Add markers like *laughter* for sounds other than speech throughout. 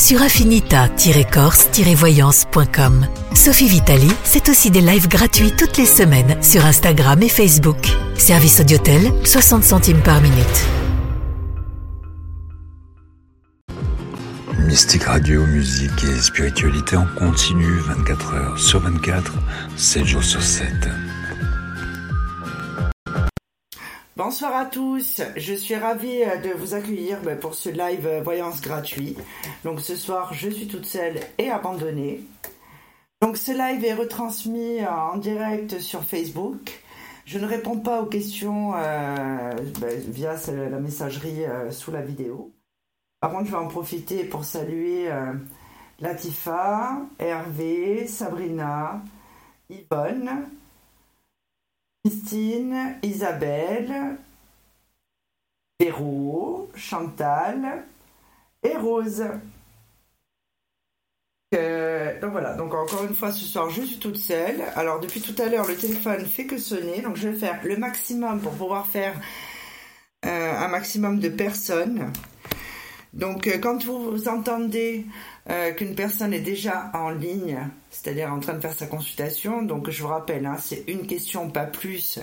sur affinita-corse-voyance.com. Sophie Vitali, c'est aussi des lives gratuits toutes les semaines sur Instagram et Facebook. Service Audiotel, 60 centimes par minute. Mystique Radio, musique et spiritualité en continu 24 heures sur 24, 7 jours sur 7. Bonsoir à tous, je suis ravie euh, de vous accueillir bah, pour ce live euh, voyance gratuit. Donc ce soir, je suis toute seule et abandonnée. Donc ce live est retransmis euh, en direct sur Facebook. Je ne réponds pas aux questions bah, via la messagerie sous la vidéo. Par contre, je vais en profiter pour saluer Latifa, Hervé, Sabrina, Yvonne, Christine, Isabelle, Véro, Chantal et Rose. Euh, donc voilà, donc encore une fois ce soir je suis toute seule. Alors depuis tout à l'heure le téléphone fait que sonner, donc je vais faire le maximum pour pouvoir faire euh, un maximum de personnes. Donc euh, quand vous entendez euh, qu'une personne est déjà en ligne, c'est-à-dire en train de faire sa consultation. Donc je vous rappelle, hein, c'est une question, pas plus,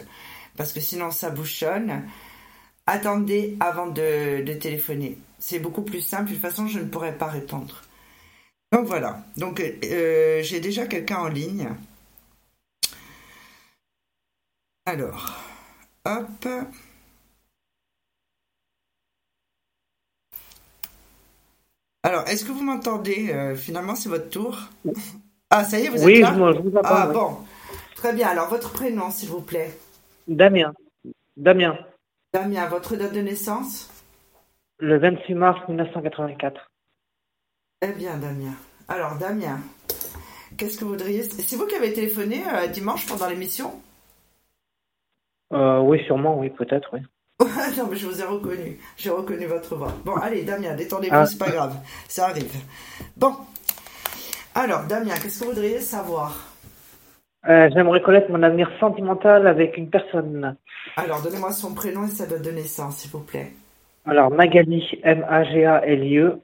parce que sinon ça bouchonne. Attendez avant de, téléphoner. C'est beaucoup plus simple. De toute façon, je ne pourrais pas répondre. Donc voilà. Donc euh, j'ai déjà quelqu'un en ligne. Alors, hop. Alors, est-ce que vous m'entendez euh, Finalement, c'est votre tour? Ah, ça y est, vous êtes là? Oui, je vous entends. Ah, bon. Très bien. Alors, votre prénom, s'il vous plaît? Damien. Damien. Damien, votre date de naissance? Le 26 mars 1984. Eh bien, Damien. Alors, Damien, qu'est-ce que vous voudriez? C'est vous qui avez téléphoné euh, dimanche pendant l'émission? Euh, Oui, sûrement, oui, peut-être, oui. *laughs* non, mais je vous ai reconnu. J'ai reconnu votre voix. Bon, allez, Damien, détendez-vous, ah. c'est pas grave. Ça arrive. Bon. Alors, Damien, qu'est-ce que vous voudriez savoir? Euh, J'aimerais connaître mon avenir sentimental avec une personne. Alors, donnez-moi son prénom et sa date de naissance, s'il vous plaît. Alors, Magali, M-A-G-A-L-I-E,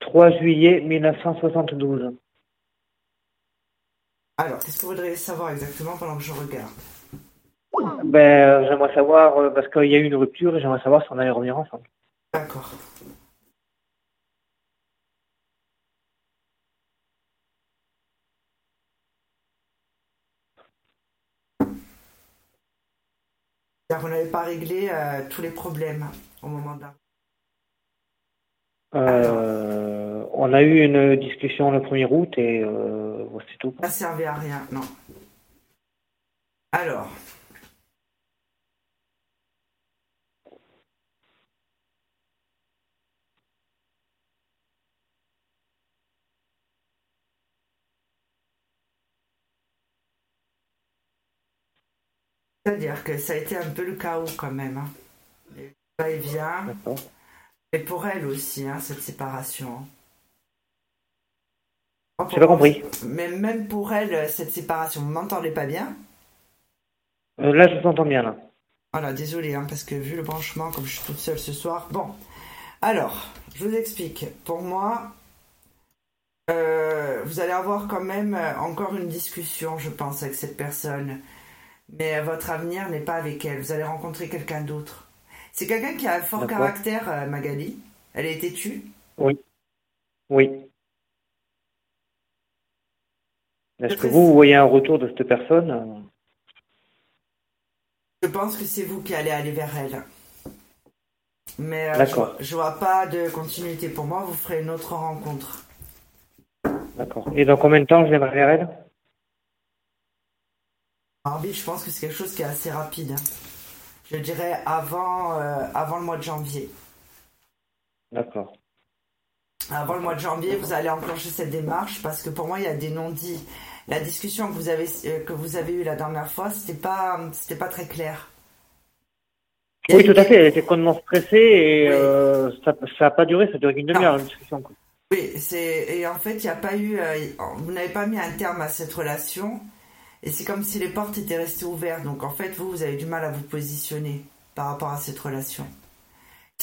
3 juillet 1972. Alors, qu'est-ce que vous voudriez savoir exactement pendant que je regarde? Ben, j'aimerais savoir, euh, parce qu'il y a eu une rupture, et j'aimerais savoir si on allait revenir ensemble. D'accord. Vous n'avez pas réglé euh, tous les problèmes au moment là. Euh, on a eu une discussion le 1er août et euh, c'est tout. Ça servait à rien, non. Alors, C'est-à-dire que ça a été un peu le chaos quand même. Hein. Et vient. Et pour elle aussi, hein, cette séparation. J'ai pas compris. Mais même pour elle, cette séparation, vous m'entendez pas bien? Euh, Là, je vous entends bien, là. Voilà, désolé, hein, parce que vu le branchement, comme je suis toute seule ce soir. Bon, alors, je vous explique. Pour moi, euh, vous allez avoir quand même encore une discussion, je pense, avec cette personne mais votre avenir n'est pas avec elle. Vous allez rencontrer quelqu'un d'autre. C'est quelqu'un qui a un fort caractère, euh, Magali. Elle a été tue Oui. Oui. Est-ce que vous, voyez un retour de cette personne Je pense que c'est vous qui allez aller vers elle. Mais euh, je, ne vois pas de continuité. Pour moi, vous ferez une autre rencontre. D'accord. Et dans combien de temps je viendrai vers elle? Je pense que c'est quelque chose qui est assez rapide. Hein. Je dirais avant, euh, avant le mois de janvier. D'accord. avant le mois de janvier, vous allez enclencher cette démarche parce que pour moi, il y a des non-dits. La discussion que vous avez euh, que vous avez eue la dernière fois, c'était pas c'était pas très clair. Oui, tout à fait. Elle était complètement stressée et euh, ça n'a pas duré. Ça a duré une demi-heure une discussion. Oui, c'est et en fait, il n'y a pas eu. Euh, vous n'avez pas mis un terme à cette relation et c'est comme si les portes étaient restées ouvertes. Donc en fait, vous, vous avez du mal à vous positionner par rapport à cette relation.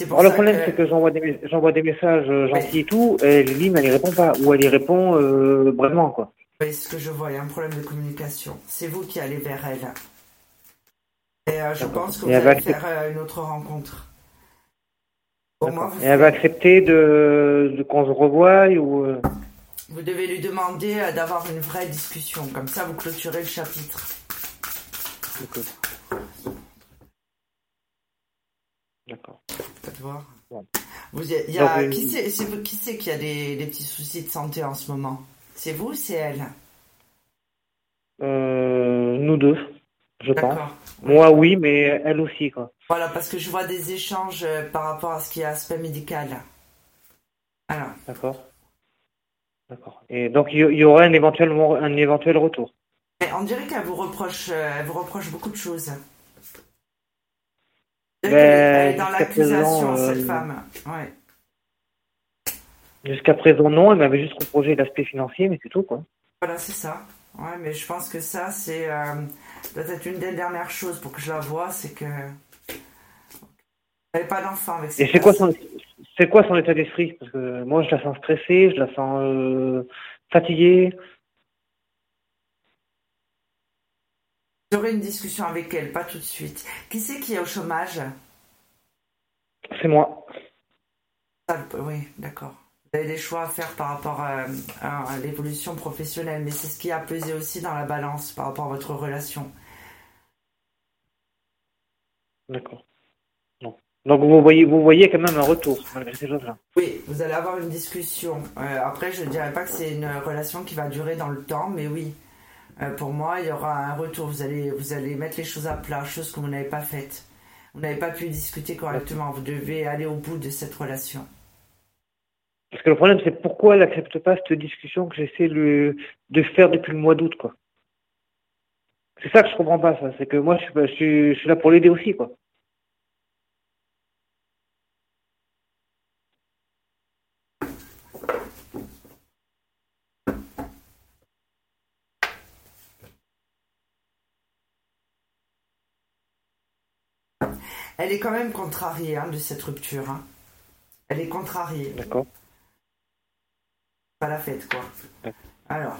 Alors, le problème, c'est que j'envoie des, j'envoie des messages euh, gentils et tout, et Lily, elle y répond pas, ou elle y répond euh, vraiment, quoi. Oui, ce que je vois, il y a un problème de communication. C'est vous qui allez vers elle. Et euh, je pense que vous allez faire une autre rencontre. et elle va accepter de, de qu'on se revoie ou... Vous devez lui demander d'avoir une vraie discussion. Comme ça, vous clôturez le chapitre. D'accord. Vous, y a, qui c'est qui c'est qui a des, des, petits soucis de santé en ce moment? C'est vous ou c'est elle? Euh, Nous deux, je pense. Moi oui, mais elle aussi quoi. Voilà, parce que je vois des échanges euh, par rapport à ce qui est aspect médical. Alors. D'accord. D'accord. Et donc il y, aurait un éventuel un éventuel retour. on dirait qu'elle vous reproche, euh, elle vous reproche beaucoup de choses. Ben, elle est dans l'accusation, cette euh, femme. Ouais. Jusqu'à présent, non. Elle m'avait juste reproché l'aspect financier, mais c'est tout, quoi. Voilà, c'est ça. Ouais, mais je pense que ça, c'est euh, peut-être une des dernières choses pour que je la vois, c'est que elle n'a pas d'enfant avec Et c'est quoi son, c'est quoi son état d'esprit? Parce que moi, je la sens stressée, je la sens euh, fatiguée. J'aurai une discussion avec elle, pas tout de suite. Qui c'est qui est au chômage? C'est moi. oui, d'accord. Vous avez des choix à faire par rapport à, l'évolution professionnelle, mais c'est ce qui a pesé aussi dans la balance par rapport à votre relation. D'accord. Donc vous voyez, vous voyez quand même un retour malgré ces choses-là. Oui, vous allez avoir une discussion. Euh, après, je ne dirais pas que c'est une relation qui va durer dans le temps, mais oui, euh, pour moi, il y aura un retour. Vous allez, vous allez mettre les choses à plat, chose que vous n'avez pas faite. Vous n'avez pas pu discuter correctement. Vous devez aller au bout de cette relation. Parce que le problème, c'est pourquoi elle n'accepte pas cette discussion que j'essaie de faire depuis le mois d'août, quoi. C'est ça que je comprends pas, ça. C'est que moi, je suis, je suis là pour l'aider aussi, quoi. Elle est quand même contrariée hein, de cette rupture. Hein. Elle est contrariée. D'accord. Pas la fête, quoi. Alors.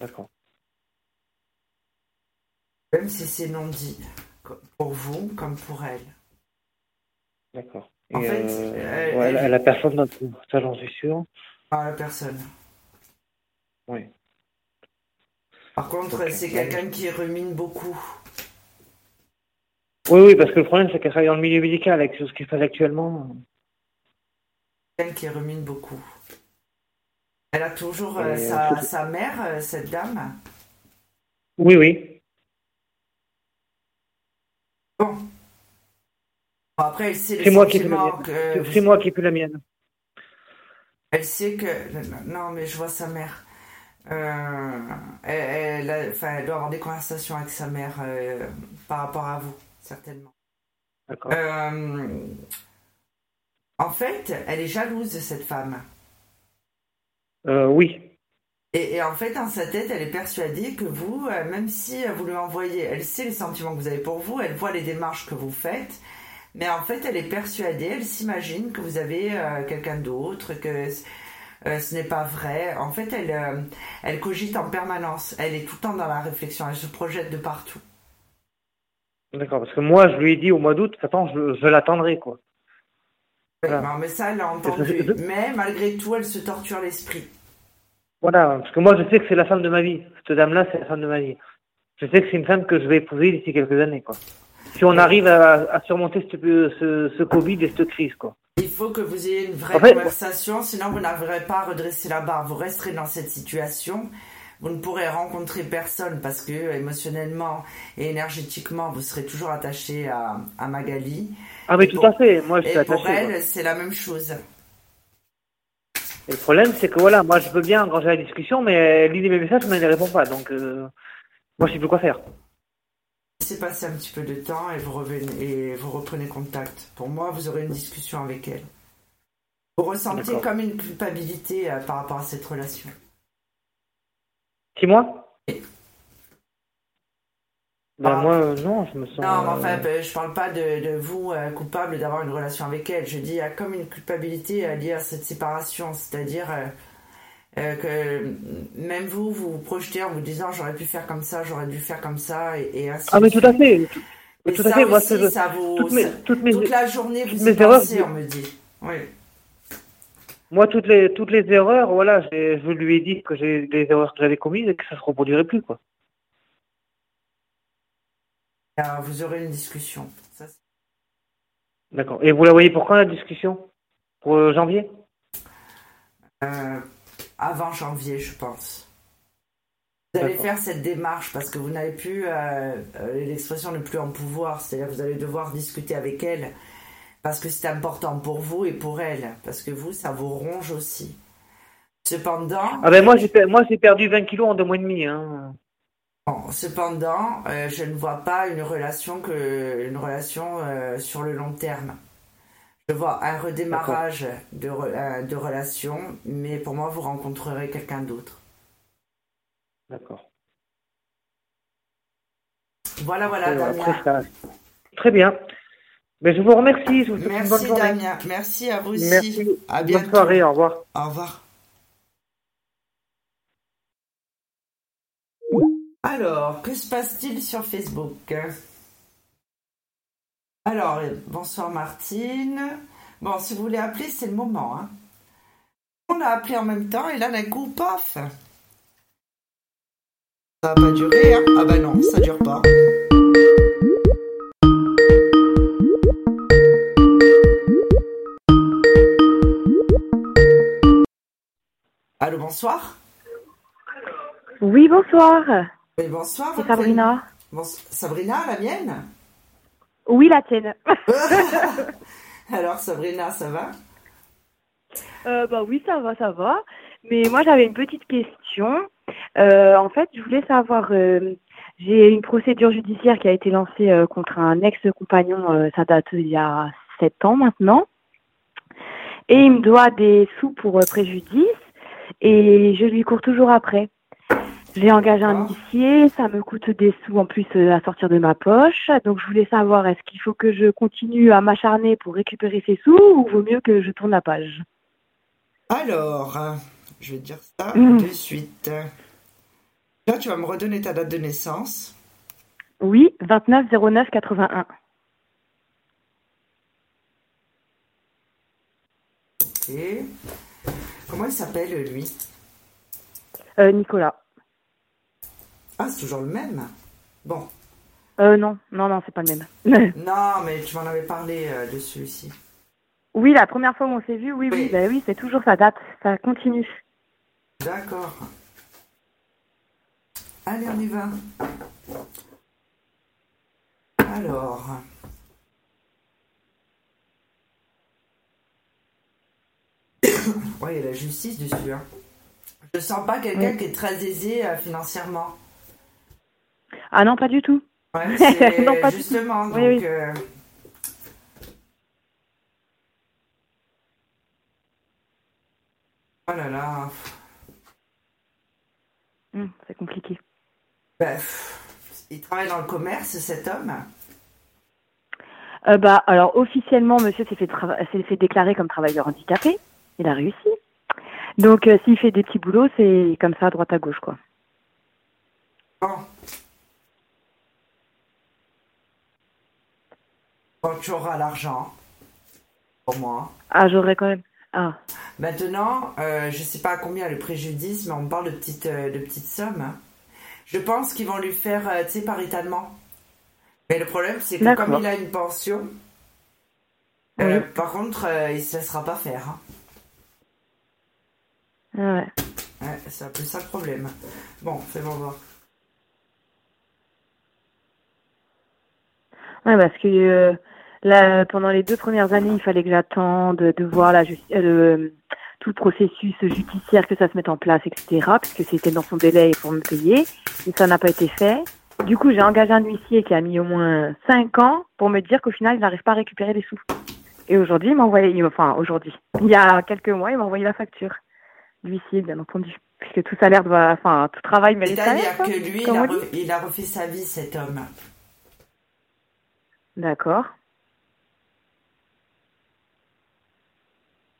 D'accord. Même si c'est non dit, pour vous comme pour elle. D'accord. En fait, euh, elle, elle, a personne dans ça j'en suis sûr. Pas la personne. Oui. Par contre, c'est quelqu'un qui rumine beaucoup. Oui, oui, parce que le problème, c'est qu'elle travaille dans le milieu médical avec ce qu'elle fait actuellement. Elle qui rumine beaucoup. Elle a toujours euh, sa, sa, mère, euh, cette dame Oui, oui. Bon. après, elle sait C'est moi qui C'est moi qui ai la mienne. Elle sait que. Non, mais je vois sa mère. Euh, elle, elle, doit avoir des conversations avec sa mère par rapport à vous certainement. Euh, en fait, elle est jalouse de cette femme. Euh, oui. Et, en fait, dans sa tête, elle est persuadée que vous, euh, même si vous lui envoyez, elle sait les sentiments que vous avez pour vous, elle voit les démarches que vous faites, mais en fait, elle est persuadée, elle s'imagine que vous avez quelqu'un d'autre, que ce n'est pas vrai. En fait, elle, elle cogite en permanence. Elle est tout le temps dans la réflexion. Elle se projette de partout. D'accord, parce que moi, je lui ai dit au mois d'août, attends, je, je l'attendrai, quoi. Non, mais ça, elle a entendu. Mais malgré tout, elle se torture l'esprit. Voilà, parce que moi, je sais que c'est la femme de ma vie. Cette dame-là, c'est la femme de ma vie. Je sais que c'est une femme que je vais épouser d'ici quelques années, quoi. Si on arrive à, surmonter ce, ce, Covid et cette crise, quoi. Il faut que vous ayez une vraie conversation, sinon vous n'arriverez pas à redresser la barre. Vous resterez dans cette situation vous ne pourrez rencontrer personne parce que émotionnellement et énergétiquement, vous serez toujours attaché à, à Magali. Ah mais tout à fait, moi je suis et Pour elle, c'est la même chose. Et le problème, c'est que voilà, moi je veux bien engager la discussion, mais elle lit mes messages, mais elle ne répond pas. Donc, euh, moi je sais plus quoi faire. Laissez passer un petit peu de temps et vous, revenez, et vous reprenez contact. Pour moi, vous aurez une discussion avec elle. Vous ressentez comme une culpabilité euh, par rapport à cette relation. Six mois Ben Ah. moi, euh, non, je me sens. Non, mais euh, enfin, ben, je parle pas de, de vous euh, coupable d'avoir une relation avec elle. Je dis, il y a comme une culpabilité euh, liée à cette séparation. C'est-à-dire euh, euh, que même vous, vous vous projetez en vous disant, j'aurais pu faire comme ça, j'aurais dû faire comme ça, et, et ainsi Ah, mais tout à fait. Et tout à ça fait, moi, aussi, je- ça vous, Toutes mes, toutes mes, toute la journée, vous y erreurs, pensez, je- on me dit. Oui. Moi, toutes les, toutes les erreurs, voilà, je lui ai dit que j'ai les erreurs que j'avais commises et que ça se reproduirait plus, quoi. Euh, vous aurez une discussion. D'accord. Et vous la voyez pour quand la discussion? Pour euh, janvier? Euh, avant janvier, je pense. Vous allez faire cette démarche parce que vous n'avez plus, euh, l'expression n'est plus en pouvoir, c'est-à-dire que vous allez devoir discuter avec elle parce que c'est important pour vous et pour elle, parce que vous, ça vous ronge aussi. Cependant, Ah ben moi j'ai per- moi j'ai perdu 20 kilos en deux mois et demi. Hein. bon, cependant, euh, je ne vois pas une relation que une relation euh, sur le long terme. Je vois un redémarrage de, re- euh, de relation, mais pour moi, vous rencontrerez quelqu'un d'autre. D'accord. Voilà, voilà, Damien. Très bien. Mais je vous remercie. Je vous souhaite une bonne Merci journée. Damien, merci à vous aussi. Merci. À Bonne bientôt. soirée. Au revoir. Au revoir. Alors, que se passe-t-il sur Facebook? Alors, bonsoir Martine. Bon, si vous voulez appeler, c'est le moment. Hein. On a appelé en même temps et là, d'un coup, paf Ça va pas durer, hein Ah bah non, ça dure pas. Bonsoir Oui, bonsoir. Oui, bonsoir. C'est Sabrina. Bon, Sabrina, la mienne? Oui, la tienne. *laughs* *laughs* Alors, Sabrina, ça va? Euh, bah oui, ça va, ça va. Mais moi, j'avais une petite question. Euh, en fait, je voulais savoir, euh, j'ai une procédure judiciaire qui a été lancée euh, contre un ex-compagnon, ça date il y a sept ans maintenant. Et il me doit des sous pour préjudice et je lui cours toujours après. J'ai engagé un huissier, ça me coûte des sous en plus euh, à sortir de ma poche. Donc je voulais savoir, est-ce qu'il faut que je continue à m'acharner pour récupérer ces sous ou vaut mieux que je tourne la page? Alors, euh, je vais dire ça Mm. de suite. Là, tu vas me redonner ta date de naissance. Oui, 29 09 81. Ok. Comment il s'appelle, lui Euh, Nicolas. Ah, c'est toujours le même. Bon. Euh, non, non, non, c'est pas le même. *laughs* Non, mais tu m'en avais parlé euh, de celui-ci. oui, la première fois où on s'est vu, oui, oui, Oui. bah oui, c'est toujours sa date, ça continue. D'accord. Allez, on y va. Alors. *coughs* Ouais, il y a la justice dessus. Hein. Je sens pas quelqu'un Oui. qui est très aisé euh, financièrement. Ah non, pas du tout. Ouais, *laughs* Non, pas du tout. justement. Donc, Oui, oui. euh, Oh là là. Hum, c'est compliqué. Bref. Il travaille dans le commerce, cet homme. Euh, bah, alors, officiellement, monsieur s'est fait, fait déclarer comme travailleur handicapé. Il a réussi. Donc, euh, s'il fait des petits boulots, c'est comme ça, à droite à gauche, quoi. Quand tu auras l'argent, pour moi. Ah, j'aurais quand même. Ah, Maintenant, euh, je sais pas à combien le préjudice, mais on parle de petites, euh, de petites sommes. hein. Je pense qu'ils vont lui faire, euh, tu sais, paritalement. Mais le problème, c'est que comme il a une pension, Oui. par contre, il se laissera pas faire. hein. Ah ouais. Ouais, c'est un peu ça le problème. Bon, fais-moi voir. Ouais, parce que euh, là, pendant les deux premières années, il fallait que j'attende de voir la justice, de tout le processus judiciaire, que ça se mette en place, etc., puisque c'était dans son délai pour me payer, et ça n'a pas été fait. Du coup, j'ai engagé un huissier qui a mis au moins 5 ans pour me dire qu'au final, il n'arrive pas à récupérer les sous. Et aujourd'hui, il m'a envoyé, enfin aujourd'hui, il y a quelques mois, il m'a envoyé la facture. L'huissier, bien entendu. Puisque tout salaire doit, enfin, tout travail mérite C'est-à-dire que lui, il a, il a refait sa vie, cet homme. D'accord.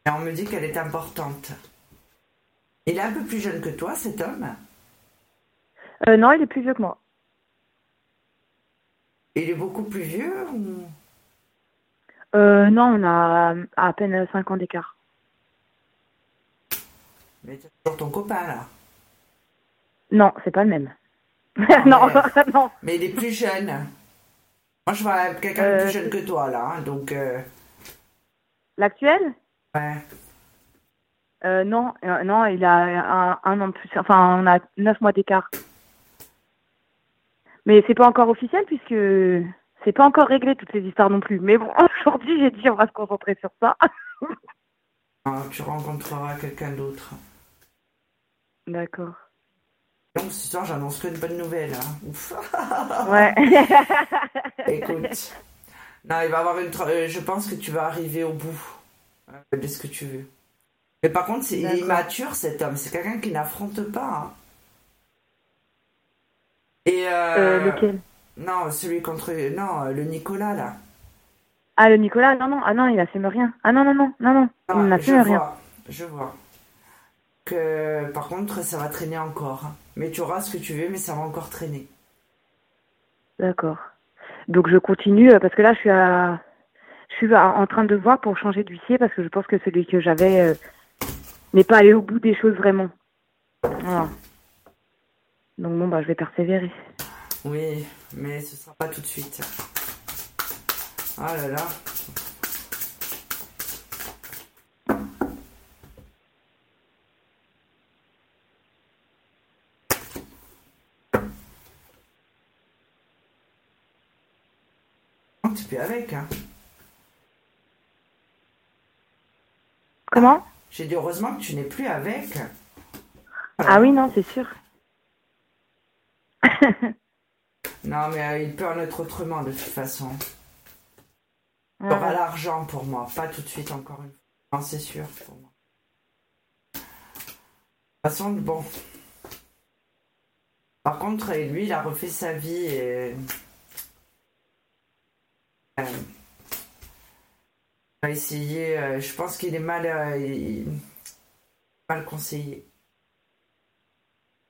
Et on me dit qu'elle est importante. Il est un peu plus jeune que toi, cet homme? Euh, Non, il est plus vieux que moi. Il est beaucoup plus vieux ou... euh, Non, on a à peine 5 ans d'écart. Mais tu toujours ton copain là Non, c'est pas le même. Ah, *laughs* non, mais... *laughs* non. Mais il est plus jeune. Moi, je vois quelqu'un de Euh, plus jeune que toi là, hein, donc. euh, L'actuel? Ouais. euh, Non, euh, non, il a un, un an de plus. Enfin, on a 9 mois d'écart. Mais c'est pas encore officiel puisque c'est pas encore réglé toutes ces histoires non plus. Mais bon, *laughs* aujourd'hui, j'ai dit on va se concentrer sur ça. Ah, tu rencontreras quelqu'un d'autre. D'accord. Donc ce soir, j'annonce que de bonnes nouvelles. Hein. Ouf. *laughs* Ouais. *laughs* Écoute. Non, il va avoir une. tra- euh, Je pense que tu vas arriver au bout euh, de ce que tu veux. Mais par contre, c'est il est D'accord. immature cet homme. C'est quelqu'un qui n'affronte pas. hein. Et euh, Euh, lequel? Non, celui contre. Non, le Nicolas là. Ah, le Nicolas? Non, non, ah non, il assume rien. Ah non, non, non, non, non, il Ah, je n'assume rien. vois, je vois. Que par contre, ça va traîner encore. Mais tu auras ce que tu veux, mais ça va encore traîner. D'accord. Donc je continue parce que là, je suis à... Je suis à- en train de voir pour changer d'huissier parce que je pense que celui que j'avais euh, n'est pas allé au bout des choses vraiment. Voilà. Donc bon, bah, je vais persévérer. Oui, mais ce sera pas tout de suite. Oh là là. Tu peux avec, hein. Comment J'ai dit heureusement que tu n'es plus avec. Ah oui, non, c'est sûr. *laughs* Non, mais euh, il peut en être autrement de toute façon. Il Ouais. aura l'argent pour moi, pas tout de suite encore une fois. Non, c'est sûr pour moi. De toute façon, bon. Par contre, lui, il a refait sa vie et. Euh, il a essayé. euh, je pense qu'il est mal, euh, il- mal conseillé.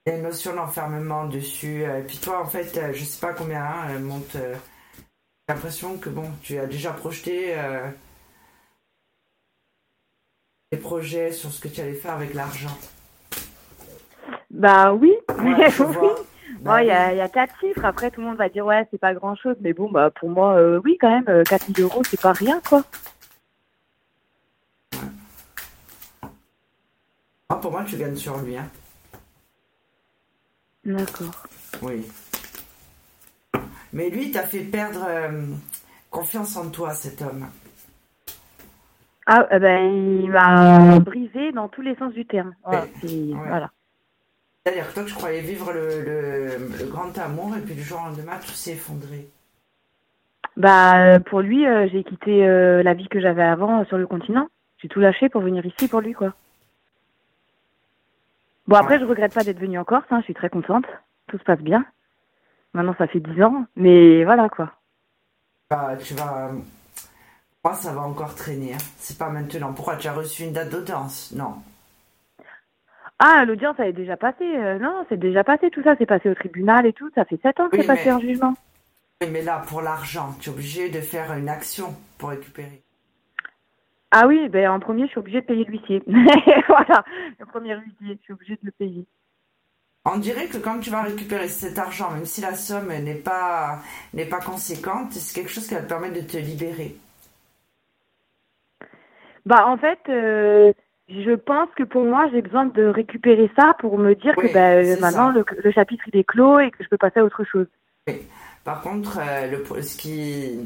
Il y a une notion d'enfermement dessus. euh, Et puis toi, en fait, euh, je sais pas combien hein, monte. euh, J'ai l'impression que bon, tu as déjà projeté euh, des projets sur ce que tu allais faire avec l'argent. Bah oui, *laughs* oui. Bah il y, oui. a, il y a quatre chiffres. Après, tout le monde va dire ouais, c'est pas grand chose. Mais bon, bah pour moi, euh, oui, quand même, euh, 4 000 euros, c'est pas rien, quoi. Ah, pour moi, tu gagnes sur lui. Hein. D'accord. Oui. Mais lui, il t'a fait perdre euh, confiance en toi, cet homme. Ah, euh, ben, il m'a brisé dans tous les sens du terme. Voilà. Ouais. c'est- Ouais. voilà. C'est-à-dire que toi, tu croyais vivre le, le- le grand amour, et puis du jour au lendemain, tout s'est effondré. Bah, pour lui, euh, j'ai quitté euh, la vie que j'avais avant euh, sur le continent. J'ai tout lâché pour venir ici pour lui, quoi. Bon, après, je regrette pas d'être venue en Corse. Hein, je suis très contente. Tout se passe bien. Maintenant, ça fait 10 ans. Mais voilà, quoi. Bah, tu vas. Moi, ça va encore traîner. hein. C'est pas maintenant. Pourquoi tu as reçu une date d'audience Non. Ah, l'audience, elle est déjà passée. Euh, non, c'est déjà passé tout ça. C'est passé au tribunal et tout. Ça fait 7 ans que Oui, c'est passé mais- en jugement. Oui, mais là, pour l'argent, tu es obligé de faire une action pour récupérer. Ah oui, ben en premier, je suis obligée de payer l'huissier. *laughs* voilà, le premier huissier, je suis obligée de le payer. On dirait que quand tu vas récupérer cet argent, même si la somme n'est pas, n'est pas conséquente, c'est quelque chose qui va te permettre de te libérer. Bah en fait, euh, je pense que pour moi, j'ai besoin de récupérer ça pour me dire Oui, que bah, c'est maintenant le, le chapitre il est clos et que je peux passer à autre chose. Par contre, euh, le, ce qui,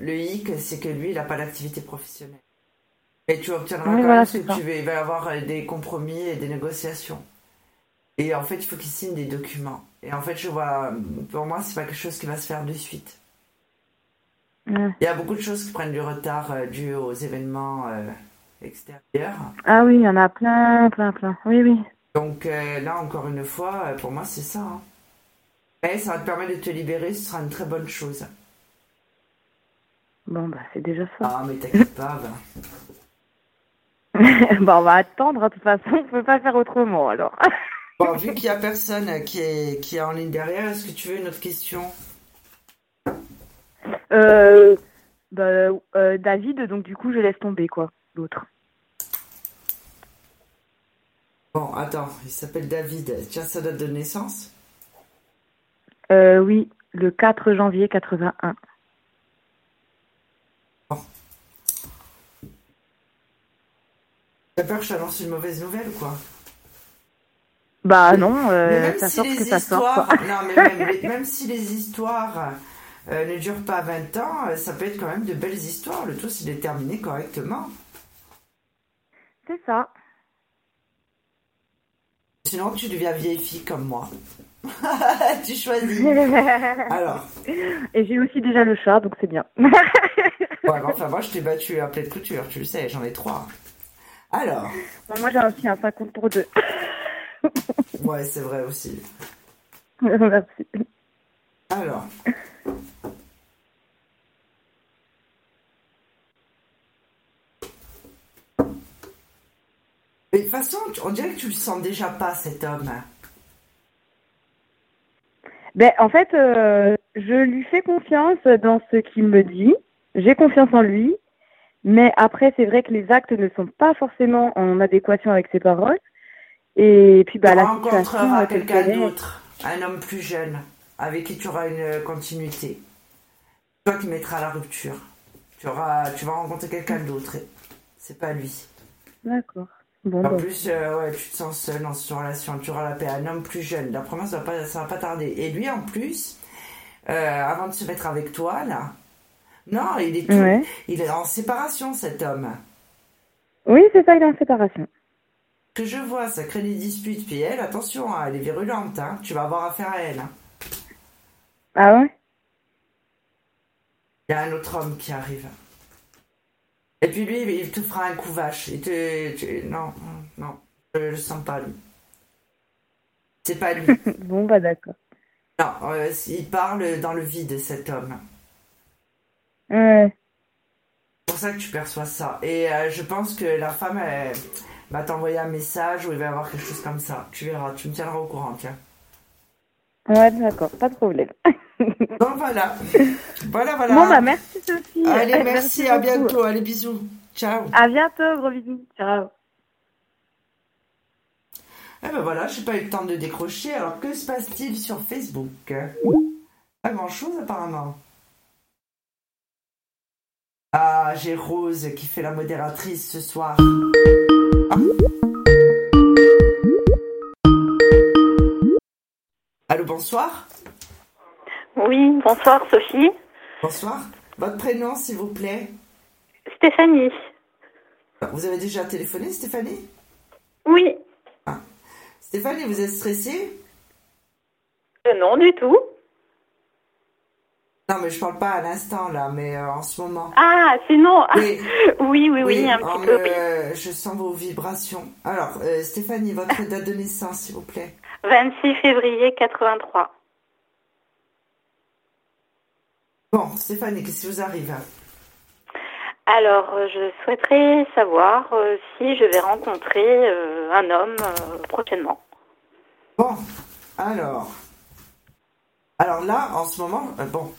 le hic, c'est que lui, il n'a pas d'activité professionnelle. Et tu obtiendras Oui, quand voilà, même ce que ça. tu veux. Il va y avoir euh, des compromis et des négociations. Et en fait, il faut qu'il signe des documents. Et en fait, je vois, pour moi, c'est pas quelque chose qui va se faire de suite. Il y a beaucoup de choses qui prennent du retard euh, dû aux événements euh, extérieurs. Ah oui, il y en a plein, plein, plein. Oui, oui. Donc euh, là, encore une fois, euh, pour moi, c'est ça. hein. Mais ça va te permettre de te libérer, ce sera une très bonne chose. Bon, bah, c'est déjà ça. Ah, mais t'inquiète pas, ben. *laughs* bah, on va attendre, hein, de toute façon, on peut pas faire autrement, alors. *laughs* Bon, vu qu'il y a personne euh, qui est, qui est en ligne derrière, est-ce que tu veux une autre question? Euh, bah, euh, David, donc du coup, je laisse tomber, quoi, l'autre. Bon, attends, il s'appelle David. Tiens, sa date de naissance? Euh, oui, le 4 janvier 81. T'as peur que je t'annonce une mauvaise nouvelle ou quoi? Bah non, euh, ça si sort les que ça sort, histoires, quoi. non, mais même, *laughs* si les histoires euh, ne durent pas 20 ans, ça peut être quand même de belles histoires. Le tout, c'est de les terminer correctement. C'est ça. Sinon, tu deviens vieille fille comme moi. *laughs* tu choisis. *laughs* Alors, Et j'ai aussi déjà le chat, donc c'est bien. *laughs* ouais, mais enfin, moi, je t'ai battu à pleine couture, tu le sais, j'en ai trois. Alors, Bon, moi, j'ai aussi un 50 pour deux. ouais, c'est vrai aussi. Merci. Alors. Mais de toute façon, on dirait que tu le sens déjà pas, cet homme. Ben, en fait, euh, je lui fais confiance dans ce qu'il me dit. J'ai confiance en lui. Mais après, c'est vrai que les actes ne sont pas forcément en adéquation avec ses paroles. Et puis, bah, la rencontreras quelqu'un d'autre, un homme plus jeune, avec qui tu auras une continuité. Toi qui mettras la rupture. Tu, auras, tu vas rencontrer quelqu'un d'autre. C'est pas lui. D'accord. Bon, En bah, plus, euh, ouais, tu te sens seul dans cette relation. Tu auras la paix. Un homme plus jeune. D'après moi, ça va pas, ça va pas tarder. Et lui, en plus, euh, avant de se mettre avec toi, là, non, il est, tout- Ouais. il est en séparation, cet homme. Oui, c'est ça, il est en séparation. Que je vois, ça crée des disputes. Puis elle, attention, hein, elle est virulente. Hein. Tu vas avoir affaire à elle. hein. Ah ouais? Il y a un autre homme qui arrive. Et puis lui, il te fera un coup vache. Il te, tu- non, non, je le sens pas lui. C'est pas lui. *laughs* Bon, bah d'accord. non, euh, il parle dans le vide, cet homme. Ouais. C'est pour ça que tu perçois ça. Et euh, je pense que la femme elle, va t'envoyer un message où il va y avoir quelque chose comme ça. Tu verras, tu me tiendras au courant, tiens. Ouais, d'accord, pas de problème. *laughs* Donc voilà. Voilà, voilà. Bon, bah merci Sophie. Allez, merci, à beaucoup. bientôt. Allez, bisous. Ciao. À bientôt, gros bisous. Ciao. Eh ben voilà, j'ai pas eu le temps de décrocher. Alors que se passe-t-il sur Facebook? Pas grand-chose apparemment. Ah, j'ai Rose qui fait la modératrice ce soir. Ah. Allô, bonsoir. Oui, bonsoir Sophie. Bonsoir. Votre prénom, s'il vous plaît? Stéphanie. Vous avez déjà téléphoné, Stéphanie? Oui. Stéphanie, vous êtes stressée? Euh, non, du tout. Non, mais je parle pas à l'instant là, mais euh, en ce moment. Ah, sinon. *laughs* Oui. Oui, oui, oui, un peu. oui. je sens vos vibrations. Alors, euh, Stéphanie, votre *laughs* date de naissance, s'il vous plaît. 26 février 83. Bon, Stéphanie, qu'est-ce qui vous arrive Alors, euh, je souhaiterais savoir euh, si je vais rencontrer euh, un homme euh, prochainement. Bon, alors. Alors là, en ce moment, bon.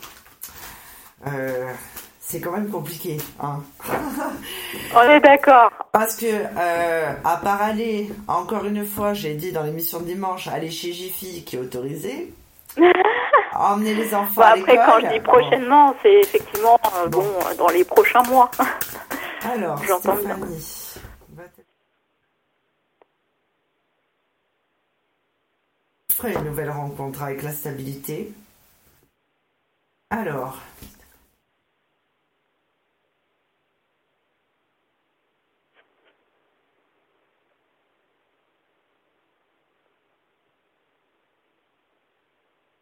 Euh, c'est quand même compliqué, hein. *laughs* On est d'accord. Parce que, euh, à part aller, encore une fois, j'ai dit dans l'émission de dimanche, aller chez Jiffy qui est autorisé. *laughs* Emmener les enfants à après, l'école. quand je dis prochainement, c'est effectivement euh, Bon. bon dans les prochains mois. *laughs* Alors, J'entends bien. Je ferai une nouvelle rencontre avec la stabilité. Alors.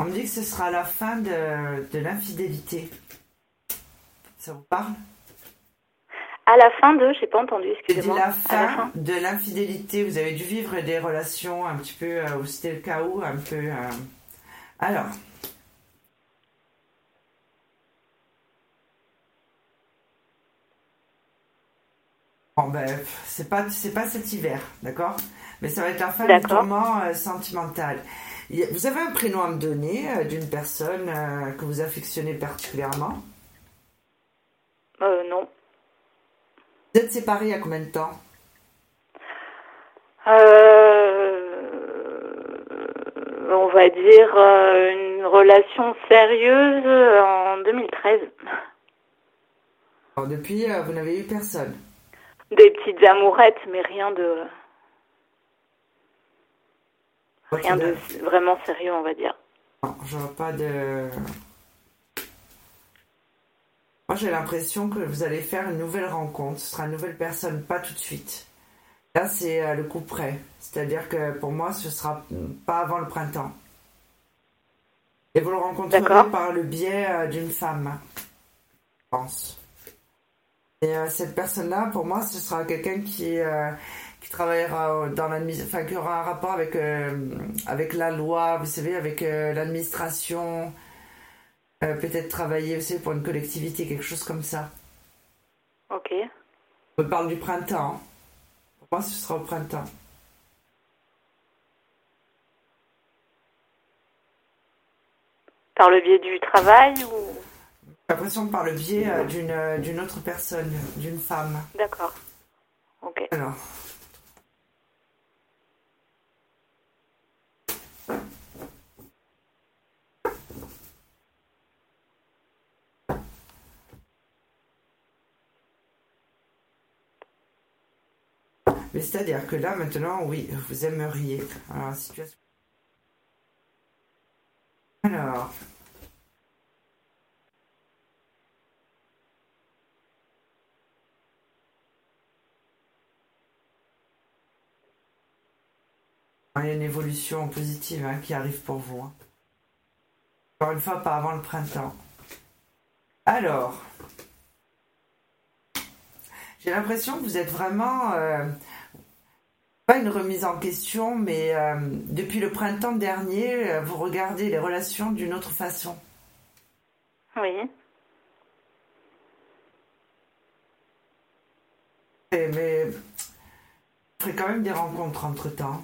On me dit que ce sera la fin de, de l'infidélité. Ça vous parle? À la fin de, j'ai pas entendu, excusez-moi. la la fin de l'infidélité. Vous avez dû vivre des relations un petit peu, euh, où c'était le chaos, un peu. euh. Alors. Bon ben, c'est pas, c'est pas cet hiver, d'accord? Mais ça va être la fin du tourment euh, sentimental. Vous avez un prénom à me donner euh, d'une personne euh, que vous affectionnez particulièrement? Euh, non. Vous êtes séparés il y a combien de temps? Euh, on va dire une relation sérieuse en 2013. Alors, Depuis, vous n'avez eu personne? Des petites amourettes, mais rien de rien de vraiment sérieux, on va dire. Non, je vois pas de. Moi, j'ai l'impression que vous allez faire une nouvelle rencontre. Ce sera une nouvelle personne, pas tout de suite. Là, c'est euh, le coup près. C'est-à-dire que pour moi, ce sera pas avant le printemps. Et vous le rencontrerez par le biais euh, d'une femme, je pense. Et euh, cette personne-là, pour moi, ce sera quelqu'un qui, euh, qui travaillera dans l'administration, enfin, qui aura un rapport avec, euh, avec la loi, vous savez, avec euh, l'administration, euh, peut-être travailler, vous savez, pour une collectivité, quelque chose comme ça. Ok. On parle du printemps. hein. Pour moi, ce sera au printemps. Par le biais du travail ou? J'ai l'impression que par le biais euh, d'une euh, d'une autre personne, d'une femme. D'accord. Ok. Alors. Mais c'est-à-dire que là, maintenant, oui, vous aimeriez. Alors, la situation. Alors. Il y a une évolution positive hein, qui arrive pour vous. hein. Encore une fois, pas avant le printemps. Alors, j'ai l'impression que vous êtes vraiment, euh, pas une remise en question, mais euh, depuis le printemps dernier, euh, vous regardez les relations d'une autre façon. Oui. Et- mais vous ferez quand même des rencontres entre-temps.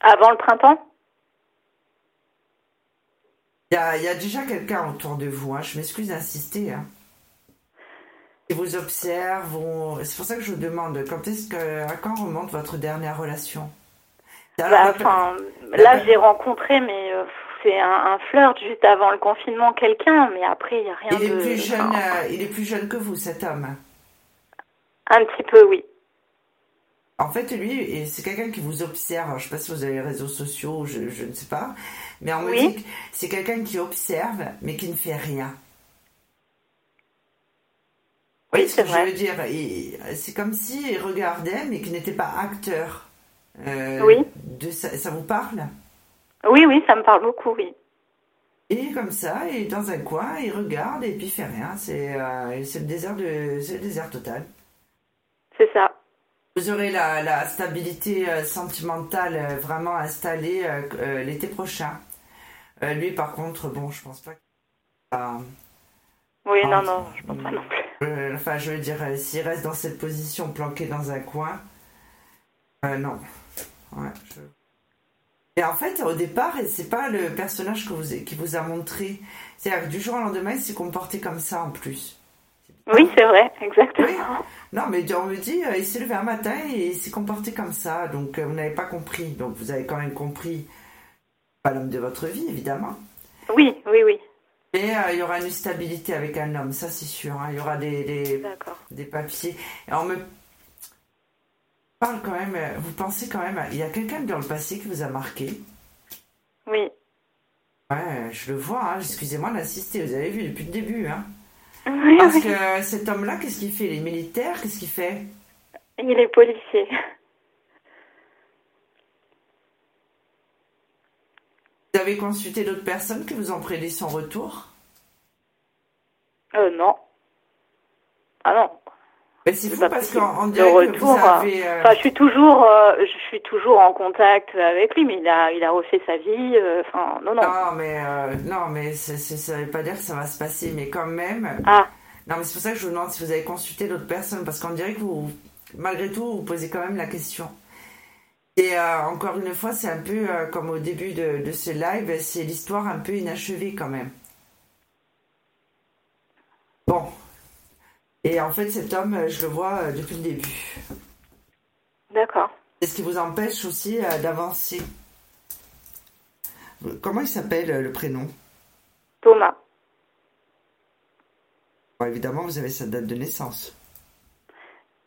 Avant le printemps? Il y a, il y a déjà quelqu'un autour de vous, hein. je m'excuse d'insister. Hein. Qui vous observe, on- c'est pour ça que je vous demande, quand est-ce que, à quand remonte votre dernière relation? Bah, enfin, là, j'ai rencontré, mais euh, c'est un, un flirt juste avant le confinement, quelqu'un, mais après, il n'y a rien il, est de. plus jeune, enfin, euh, il est plus jeune que vous, cet homme. Un petit peu, oui. En fait, lui, et c'est quelqu'un qui vous observe. Alors, je ne sais pas si vous avez les réseaux sociaux, je, je ne sais pas. Mais on me Oui. dit que c'est quelqu'un qui observe, mais qui ne fait rien. Oui, ce c'est que je vrai. veux dire Il- C'est comme s'il regardait, mais qu'il n'était pas acteur. Euh, Oui. De ça, ça vous parle? Oui, oui, ça me parle beaucoup, oui. Et comme ça, il est dans un coin, il regarde et puis il fait rien. C'est euh, le désert de, le désert total. C'est ça. Vous aurez la, la stabilité euh, sentimentale vraiment installée euh, l'été prochain. Euh, lui, par contre, bon, je pense pas. Oui, non, non, je pense pas non plus. Euh, enfin, je veux dire, euh, s'il reste dans cette position, planqué dans un coin, euh, non. Ouais, je- Et en fait, au départ, c'est pas le personnage que vous, qui vous a montré. C'est-à-dire que du jour au lendemain, il s'est comporté comme ça en plus. Oui, c'est vrai, exactement. Oui. Non, mais on me dit, il s'est levé un matin et il s'est comporté comme ça. Donc, vous n'avez pas compris. Donc, vous avez quand même compris. Pas l'homme de votre vie, évidemment. Oui, oui, oui. Mais euh, il y aura une stabilité avec un homme, ça c'est sûr. hein. Il y aura des, des, papiers. Et on me parle quand même, euh, vous pensez quand même, il y a quelqu'un dans le passé qui vous a marqué? Oui. Ouais, je le vois, hein. excusez-moi d'insister, vous avez vu depuis le début. Hein. Oui, Parce oui. que cet homme-là, qu'est-ce qu'il fait? Il est militaire, qu'est-ce qu'il fait? Il est policier. Vous avez consulté d'autres personnes qui vous ont prédit son retour? Euh, non. Ah non. Mais c'est C'est fou pas parce qu'en dirait que vous retour, avez... euh, Enfin, je suis toujours, euh, je suis toujours en contact avec lui, mais il a, il a refait sa vie. euh, Enfin, non, non. Non, mais, euh, non, mais ça veut pas dire que ça va se passer, mais quand même... Ah, Non, mais c'est pour ça que je vous demande si vous avez consulté d'autres personnes, parce qu'on dirait que vous, malgré tout, vous posez quand même la question. Et euh, encore une fois, c'est un peu euh, comme au début de, de ce live, c'est l'histoire un peu inachevée quand même. Bon. Et en fait, cet homme, euh, je le vois depuis le début. d'accord. C'est ce qui vous empêche aussi euh, d'avancer. Comment il s'appelle le prénom? Thomas, Bon, Évidemment, vous avez sa date de naissance.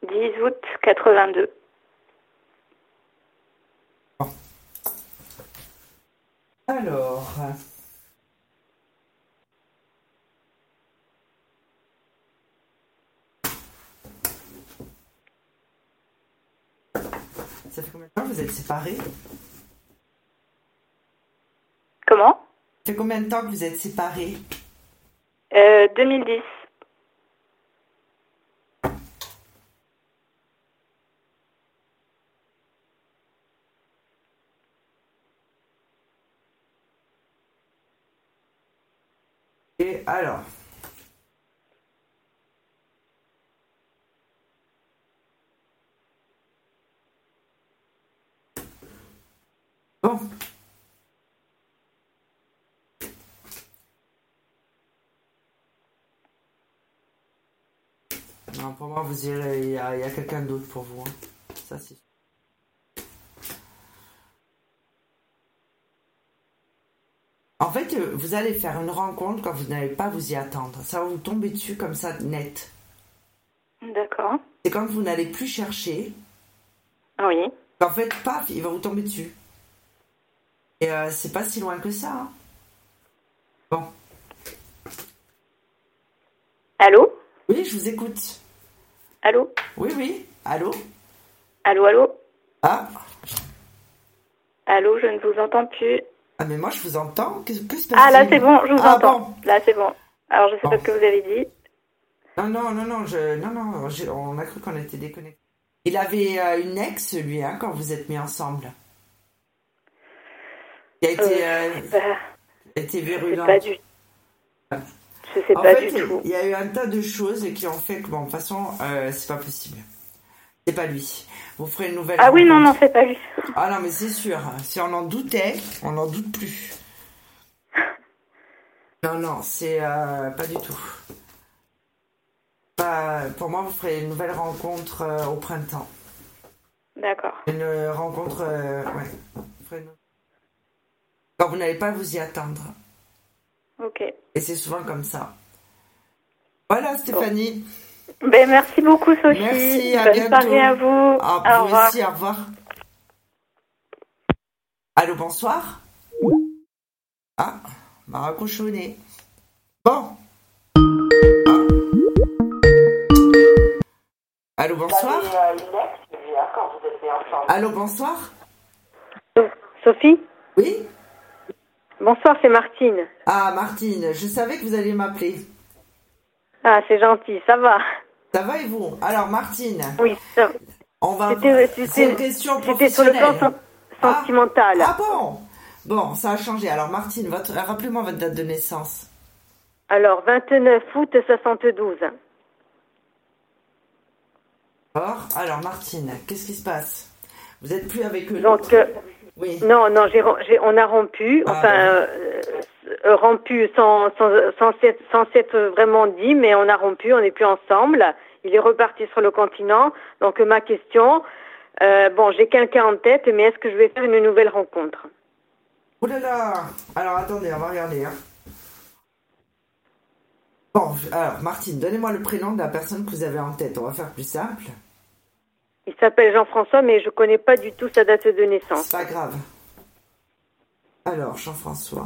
10 août 82. Alors. Ça fait combien de temps que vous êtes séparés? Comment? Ça fait combien de temps que vous êtes séparés? Euh, 2010. Alors Bon. Non, pour moi, vous irez, il y a, il y a quelqu'un d'autre pour vous. hein. Ça, c'est En fait, euh, vous allez faire une rencontre quand vous n'allez pas vous y attendre. Ça va vous tomber dessus comme ça, net. D'accord. C'est quand vous n'allez plus chercher, Oui. qu'en fait, paf, il va vous tomber dessus. Et euh, c'est pas si loin que ça. hein. Bon. Allô? Oui, je vous écoute. Allô? Oui, oui. Allô? Allô, allô? Ah, Allô, je ne vous entends plus. Ah mais moi, je vous entends. Que, que se passe-t-il Ah, là, c'est bon, je vous Ah, entends. bon. Là, c'est bon. Alors, je sais Bon. pas ce que vous avez dit. Non, non, non, non, je, non, non, on a cru qu'on était déconnectés. Il avait euh, une ex, lui, hein, quand vous êtes mis ensemble. Qui a été, euh, Bah, été je sais virulente. pas du Je sais En pas fait, du tout. il y a eu un tas de choses qui ont fait que, bon, de toute façon, euh, c'est pas possible. C'est pas lui. Vous ferez une nouvelle Ah oui, non, non, c'est pas lui. *laughs* Ah non, mais c'est sûr. Si on en doutait, on n'en doute plus. Non, non, c'est euh, pas du tout. Pas- pour moi, vous ferez une nouvelle rencontre euh, au printemps. D'accord. Une rencontre, euh, ouais. Vous ferez une- Quand vous n'allez pas vous y attendre. Ok. Et c'est souvent comme ça. Voilà, Stéphanie. Ben, merci beaucoup, Sophie. Merci, à Bonne bientôt. soirée à vous. Ah, Au vous revoir. aussi, au revoir. Allô, bonsoir. Ah, m'a raccrochonné. Bon. Ah. Allô, bonsoir. Allô, bonsoir. Sophie? Oui Bonsoir, c'est Martine. Ah, Martine, je savais que vous alliez m'appeler. Ah, c'est gentil, ça va. Ça va et vous? Alors, Martine, Oui, ça- on va... C'était- c'était- une question c'était sur le plan sen- sentimental. Ah bon? Bon, ça a changé. Alors, Martine, votre... rappelez-moi votre date de naissance. Alors, 29 août 72. D'accord Alors, Martine, qu'est-ce qui se passe? Vous êtes plus avec eux Donc, euh, Oui. non, non, on a rompu, Ah, enfin, bon. euh, euh, rompu sans, sans, sans, s'être, sans vraiment dit, mais on a rompu, on n'est plus ensemble. Il est reparti sur le continent. Donc, ma question, euh, bon, j'ai quelqu'un en tête, mais est-ce que je vais faire une nouvelle rencontre? Ouh là là Alors, attendez, on va regarder. Hein. Bon, alors, Martine, donnez-moi le prénom de la personne que vous avez en tête. On va faire plus simple. Il s'appelle Jean-François, mais je connais pas du tout sa date de naissance. C'est pas grave. Alors, Jean-François.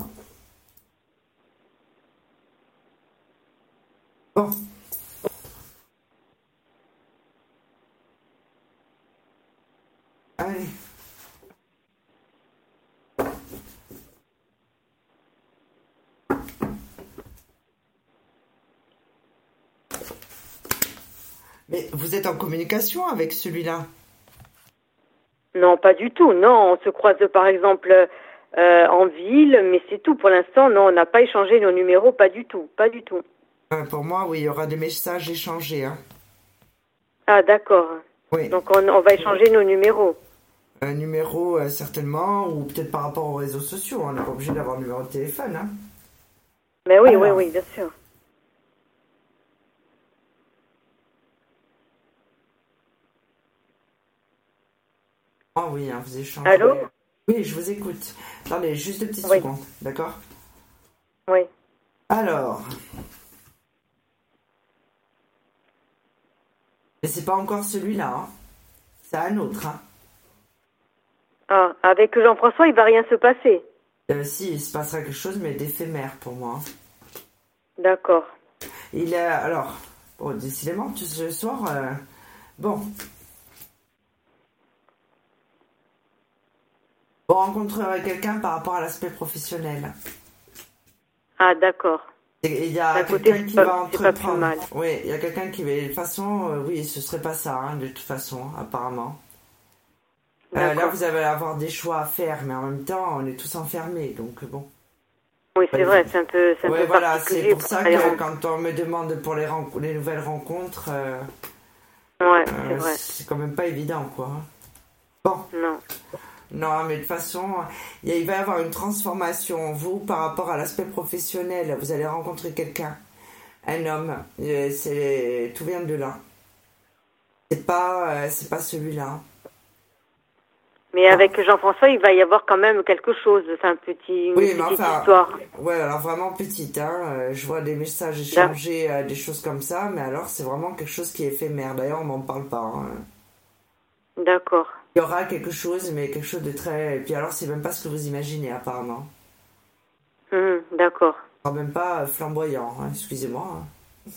Bon. Allez. Mais vous êtes en communication avec celui-là? Non, pas du tout. Non, on se croise par exemple euh, en ville, mais c'est tout. Pour l'instant, non, on n'a pas échangé nos numéros, pas du tout, pas du tout. Euh, Pour moi, oui, il y aura des messages échangés. Hein. Ah, d'accord. Oui. Donc on, on va échanger nos numéros. Un numéro, euh, certainement, ou peut-être par rapport aux réseaux sociaux. On n'est pas obligé d'avoir un numéro de téléphone. Hein. Mais oui, oui, Alors. oui, bien sûr. Ah oui, hein, vous échangez. Allô Oui, je vous écoute. Attendez, juste deux petites Oui. secondes, d'accord Oui. Alors. Mais c'est pas encore celui-là, hein. C'est un autre, hein. Ah, avec Jean-François, il va rien se passer. Euh, si, il se passera quelque chose, mais d'éphémère pour moi. D'accord. Il est. Alors. Bon, décidément, ce soir. euh, Bon. Vous rencontrerez quelqu'un par rapport à l'aspect professionnel. Ah, d'accord. Il y a quelqu'un qui pas- va entreprendre. mal. Oui, il y a quelqu'un qui va. De toute façon, euh, oui, ce serait pas ça, hein, de toute façon, apparemment. Euh, là, vous allez avoir des choix à faire, mais en même temps, on est tous enfermés, donc bon. Oui, c'est vrai, c'est un peu, c'est un Ouais, peu voilà, c'est pour ça que quand on me demande pour les, nouvelles rencontres, euh, Ouais, c'est euh, vrai. c'est quand même pas évident, quoi. hein. Bon, Non. Non, mais de toute façon, il va y avoir une transformation. Vous, par rapport à l'aspect professionnel, vous allez rencontrer quelqu'un, un homme. euh, C'est tout vient de là. C'est pas, euh, c'est pas celui-là. Mais avec Jean-François, il va y avoir quand même quelque chose. C'est un petit, une Oui, mais petite enfin, histoire. Ouais, alors vraiment petite, hein. euh, Je vois des messages échangés, des choses comme ça, mais alors c'est vraiment quelque chose qui est éphémère. D'ailleurs, on m'en parle pas. hein. D'accord. Il y aura quelque chose, mais quelque chose de très. Et puis alors, c'est même pas ce que vous imaginez, apparemment. Hum, D'accord. Même pas euh, flamboyant, hein, excusez-moi. hein.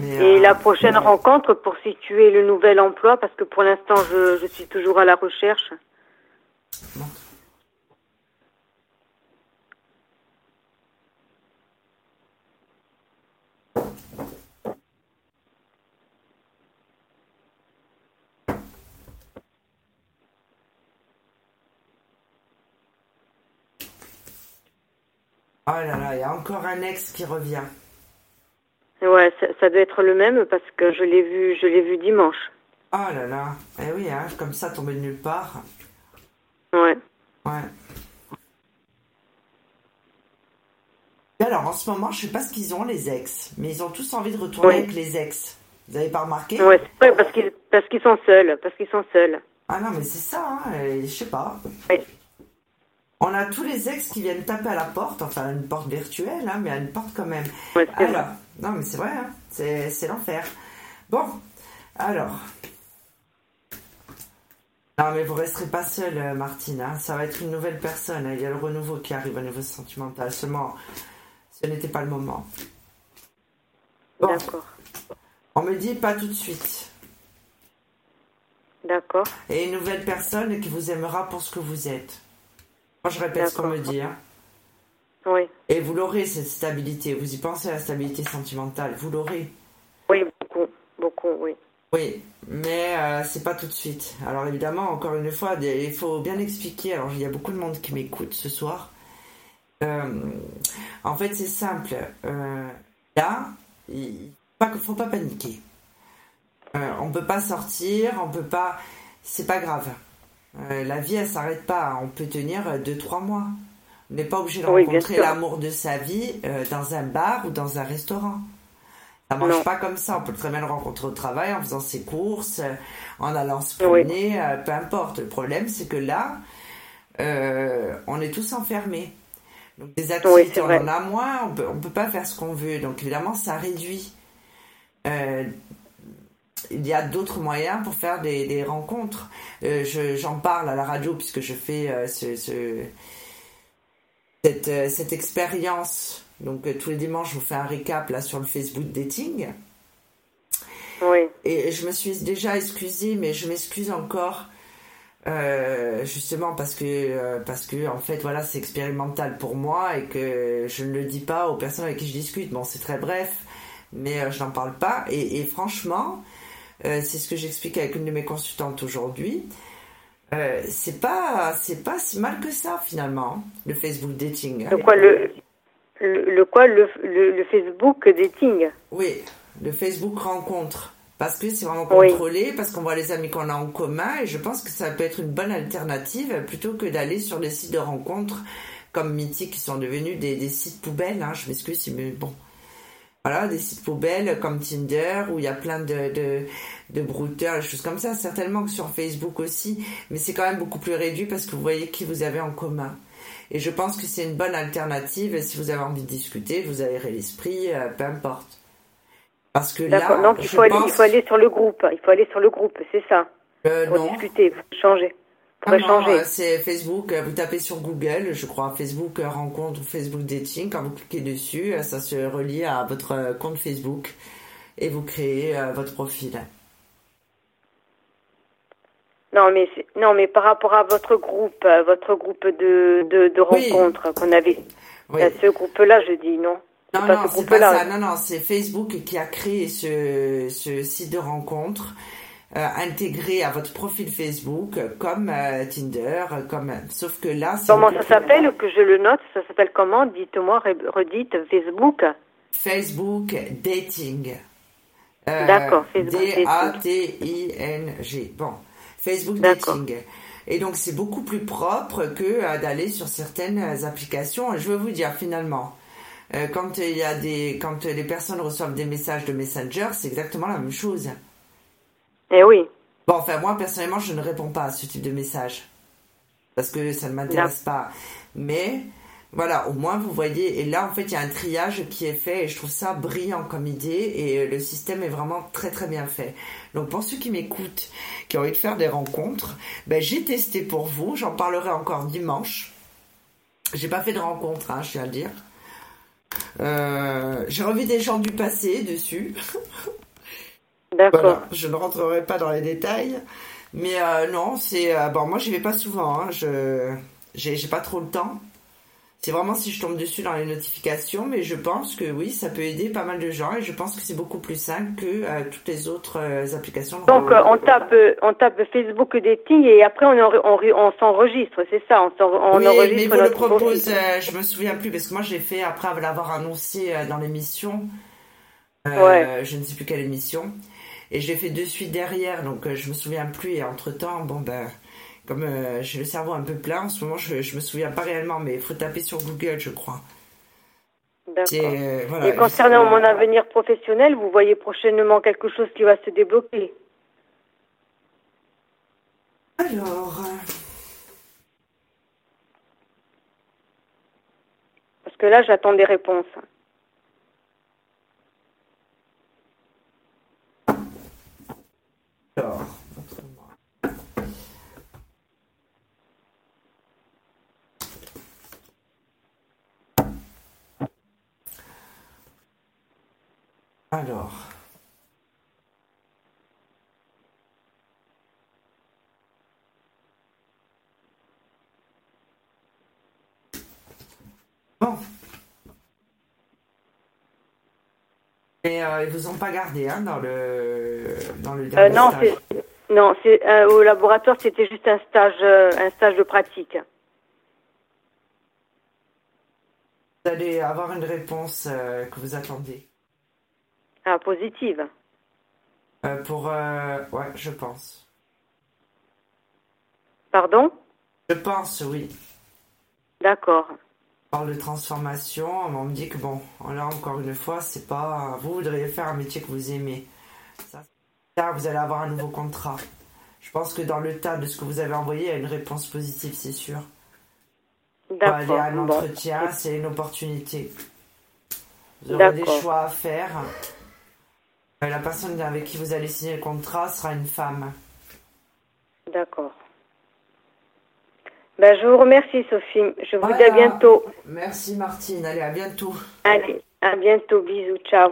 Et euh, la prochaine rencontre pour situer le nouvel emploi, parce que pour l'instant, je, je suis toujours à la recherche. Oh là là, il y a encore un ex qui revient. Ouais, ça, ça doit être le même parce que je l'ai vu, je l'ai vu dimanche. Oh là là. Eh oui, hein, comme ça, tombé de nulle part. Ouais. Ouais. Et alors, en ce moment, je sais pas ce qu'ils ont, les ex, mais ils ont tous envie de retourner avec les ex. Vous avez pas remarqué? Ouais, c'est vrai parce qu'ils, parce qu'ils sont seuls, parce qu'ils sont seuls. Ah non, mais c'est ça, hein, je sais pas. Oui. On a tous les ex qui viennent taper à la porte, enfin une porte virtuelle, hein, mais à une porte quand même. Ouais, Alors, non, mais c'est vrai, hein, c'est, l'enfer. Bon, alors. Non, mais vous resterez pas seul, euh, Martine, hein, ça va être une nouvelle personne. Il y a le renouveau qui arrive au niveau sentimental, seulement ce n'était pas le moment. Bon, D'accord. on me dit pas tout de suite. D'accord. Et une nouvelle personne qui vous aimera pour ce que vous êtes. Moi, je répète ce qu'on me dit. Hein. Oui. Et vous l'aurez, cette stabilité. Vous y pensez à la stabilité sentimentale. Vous l'aurez. Oui, beaucoup. Beaucoup, oui. Oui, mais euh, c'est pas tout de suite. Alors évidemment, encore une fois, des- il faut bien expliquer. Alors il y a beaucoup de monde qui m'écoute ce soir. Euh, en fait, c'est simple. Euh, là, il pas, faut pas paniquer. Euh, on peut pas sortir, on peut pas. C'est pas grave. Euh, la vie, elle s'arrête pas. On peut tenir 2-3 mois. On n'est pas obligé de Oui, rencontrer l'amour de sa vie euh, dans un bar ou dans un restaurant. Ça marche Non. pas comme ça. On peut très bien le rencontrer au travail en faisant ses courses, euh, en allant se Oui. promener, euh, peu importe. Le problème, c'est que là, euh, on est tous enfermés. Donc des activités, on en a moins, on peut, on peut pas faire ce qu'on veut. Donc évidemment, ça réduit. Euh, il y a d'autres moyens pour faire des, des rencontres. Euh, je- J'en parle à la radio puisque je fais euh, ce, ce- cette, euh, cette expérience. Donc tous les dimanches, je vous fais un récap là sur le Facebook Dating. Oui. Et je me suis déjà excusée, mais je m'excuse encore. justement parce que parce que en fait voilà c'est expérimental pour moi et que je ne le dis pas aux personnes avec qui je discute bon c'est très bref mais je n'en parle pas. Et, franchement, c'est ce que j'explique avec une de mes consultantes aujourd'hui. c'est pas c'est pas si mal que ça finalement le Facebook dating. De quoi le, le, quoi le, le, Facebook dating Oui, le Facebook rencontre. Parce que c'est vraiment contrôlé, parce qu'on voit les amis qu'on a en commun, et je pense que ça peut être une bonne alternative plutôt que d'aller sur des sites de rencontres comme Mythique qui sont devenus des, des sites poubelles. Hein, je m'excuse, mais bon. Voilà, des sites poubelles comme Tinder où il y a plein de, de, de brouteurs, des choses comme ça. Certainement que sur Facebook aussi, mais c'est quand même beaucoup plus réduit parce que vous voyez qui vous avez en commun. Et je pense que c'est une bonne alternative si vous avez envie de discuter, vous aérez l'esprit, euh, peu importe. Parce que là, donc il faut, aller, il faut aller sur le groupe, il faut aller sur le groupe, c'est ça. Euh, pour discuter, pour changer. Ah. Euh, c'est Facebook, vous tapez sur Google, je crois, Facebook rencontre ou Facebook dating, quand vous cliquez dessus, ça se relie à votre compte Facebook et vous créez votre profil. Non, mais non, mais par rapport à votre groupe, votre groupe de de, rencontres qu'on avait, ce groupe-là, je dis non. Non, non, c'est pas ça. Non, non, c'est Facebook qui a créé ce, ce site de rencontre euh, intégré à votre profil Facebook, comme euh, Tinder, comme. Sauf que là, comment ça s'appelle Que je le note. Ça s'appelle comment? Dites-moi, redites Facebook. Facebook Dating. Euh, D'accord. D A T I N G. Bon. Facebook Dating. Et donc c'est beaucoup plus propre que euh, d'aller sur certaines applications. Je veux vous dire finalement, euh, quand il y a des, quand les personnes reçoivent des messages de Messenger, c'est exactement la même chose. Eh oui. Bon, enfin moi personnellement, je ne réponds pas à ce type de message parce que ça ne m'intéresse pas. Mais voilà, au moins vous voyez, et là en fait il y a un triage qui est fait et je trouve ça brillant comme idée et le système est vraiment très très bien fait. Donc pour ceux qui m'écoutent, qui ont envie de faire des rencontres, ben, j'ai testé pour vous, j'en parlerai encore dimanche. J'ai pas fait de rencontre, hein, je tiens à le dire. Euh, j'ai revu des gens du passé dessus. *laughs* D'accord. je ne rentrerai pas dans les détails. Mais euh, non, c'est euh, bon. Moi, j'y vais pas souvent. Hein, je j'ai pas trop le temps. C'est vraiment si je tombe dessus dans les notifications, mais je pense que oui, ça peut aider pas mal de gens et je pense que c'est beaucoup plus simple que euh, toutes les autres euh, applications. Donc euh, on tape on tape Facebook dating et après on, on, on s'enregistre, c'est ça, on, on oui, mais vous le propose, je me souviens plus parce que moi j'ai fait après l'avoir annoncé dans l'émission, ouais. je ne sais plus quelle émission, et je l'ai fait de suite derrière, donc je me souviens plus et entre temps, bon ben comme euh, j'ai le cerveau un peu plein en ce moment, je, je me souviens pas réellement, mais il faut taper sur Google, je crois. D'accord. Euh, Et concernant mon avenir professionnel, vous voyez prochainement quelque chose qui va se débloquer Alors. Euh, Parce que là, j'attends des réponses. Alors. Alors. Bon. Et euh, ils vous ont pas gardé hein, dans le dans le euh, non, non, c'est euh, au laboratoire, c'était juste un stage, un stage de pratique. Vous allez avoir une réponse que vous attendez. Ah, positive. Euh, pour. Euh, ouais, je pense. Pardon? Je pense, oui. D'accord. Parle de transformation, on me dit que bon, là encore une fois, c'est pas. Vous voudriez faire un métier que vous aimez. Ça, vous allez avoir un nouveau contrat. Je pense que dans le tas de ce que vous avez envoyé, il y a une réponse positive, c'est sûr. D'accord. Aller à un entretien, c'est une opportunité. Vous aurez des choix à faire. Euh, la personne avec qui vous allez signer le contrat sera une femme. D'accord. Ben, je vous remercie, Sophie. Je vous dis à bientôt. Merci, Martine. Allez, à bientôt. Allez, à bientôt. Bisous. Ciao.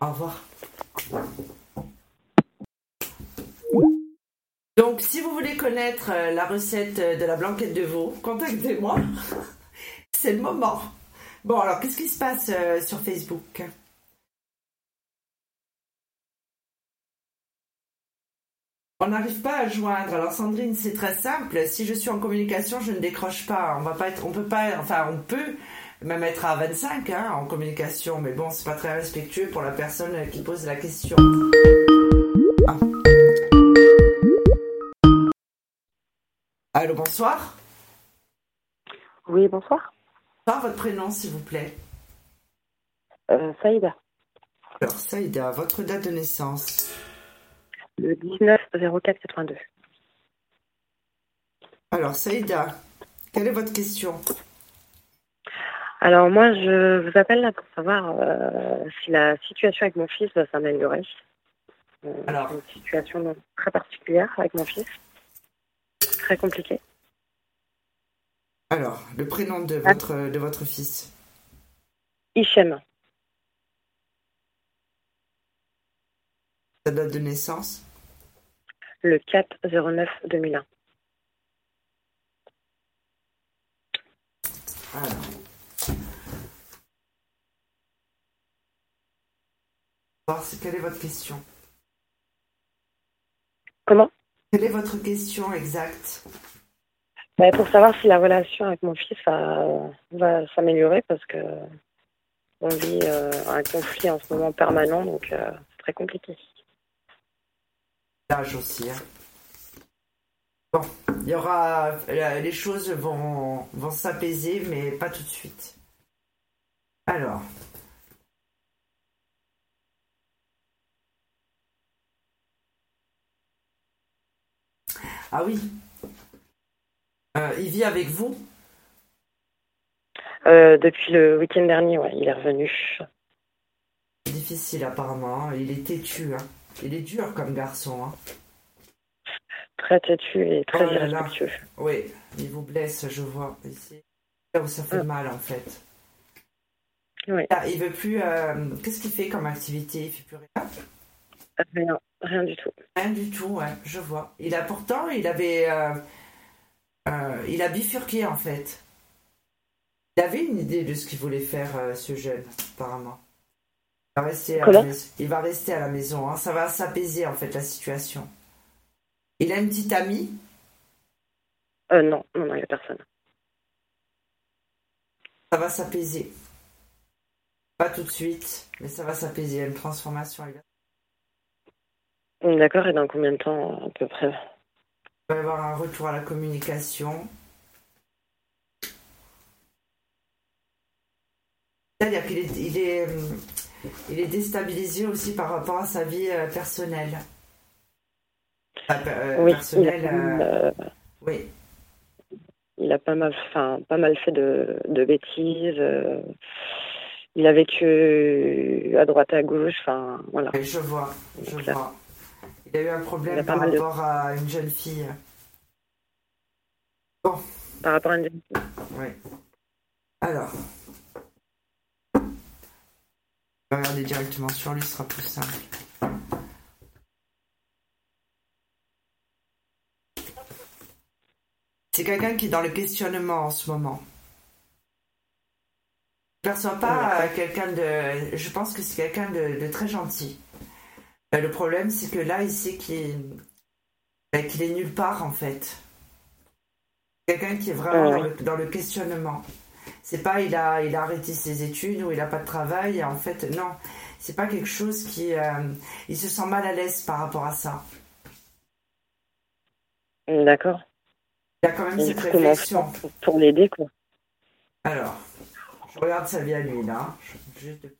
Au revoir. Donc, si vous voulez connaître euh, la recette de la blanquette de veau, contactez-moi. *laughs* C'est le moment. Bon, alors, qu'est-ce qui se passe euh, sur Facebook? On n'arrive pas à joindre. Alors Sandrine, c'est très simple. Si je suis en communication, je ne décroche pas. On va pas être, on peut pas, enfin on peut même être à 25 hein, en communication, mais bon, c'est pas très respectueux pour la personne qui pose la question. Ah. Allô, bonsoir. Oui, bonsoir. Par votre prénom, s'il vous plaît. Euh, Saïda. Alors, Saïda, votre date de naissance Le 19 04 82. Alors, Saïda, quelle est votre question? Alors, moi, je vous appelle là pour savoir euh, si la situation avec mon fils va s'améliorer. Euh, Alors. une situation donc, très particulière avec mon fils. Très compliquée. Alors, le prénom de votre, de votre fils? Hichem. Sa date de naissance Le 4 09 2001. Alors. Quelle est votre question Comment? Quelle est votre question exacte? Bah, Pour savoir si la relation avec mon fils va, va s'améliorer parce que on vit euh, un conflit en ce moment permanent, donc euh, c'est très compliqué. Aussi. hein. Bon, il y aura. euh, Les choses vont, vont s'apaiser, mais pas tout de suite. Alors. Ah oui. Euh, il vit avec vous? Euh, depuis le week-end dernier, ouais, il est revenu. C'est difficile apparemment. hein. Il est têtu. hein. Il est dur comme garçon. hein. Très têtu et très Oh là là. irrespectueux. Oui, il vous blesse, je vois ici. Là où ça fait Mm. mal en fait. Oui. Là, il veut plus. euh, Qu'est-ce qu'il fait comme activité? Il fait plus rien? Rien, rien du tout. Rien du tout, ouais, je vois. Il a pourtant, il avait. euh, euh, il a bifurqué en fait. Il avait une idée de ce qu'il voulait faire, ce jeune, apparemment. Il va rester à, la, maison. Il va rester à la maison. hein. Ça va s'apaiser en fait la situation. Il a une petite amie? Euh, non, non, non, il n'y a personne. Ça va s'apaiser. Pas tout de suite, mais ça va s'apaiser. Il y a une transformation. Va D'accord, et dans combien de temps à peu près? Il va y avoir un retour à la communication. C'est-à-dire qu'il est, il est, euh, il est déstabilisé aussi par rapport à sa vie euh, personnelle. Enfin, euh, Oui, il a, personnelle, pas mal, euh, oui. il a pas mal, enfin, pas mal fait de, de bêtises. euh, il a vécu à droite et à gauche, enfin, voilà. Je vois, je Donc là, vois. Il a eu un il problème a par de- rapport à une jeune fille. Par rapport à une Oui. Alors. Regarder directement sur lui, ce sera plus simple. C'est quelqu'un qui est dans le questionnement en ce moment. Je ne perçois pas euh, quelqu'un de. Je pense que c'est quelqu'un de, de très gentil. Euh, le problème, c'est que là, il sait qu'il ben, qu'il est nulle part en fait. Quelqu'un qui est vraiment Ah dans, oui. le, dans le questionnement. C'est pas il a, il a arrêté ses études ou il a pas de travail. En fait, non. C'est pas quelque chose qui. euh, il se sent mal à l'aise par rapport à ça. D'accord. Il a quand même Et cette réflexion. pour, pour l'aider, quoi Alors, je regarde sa vie à lui là. Je-.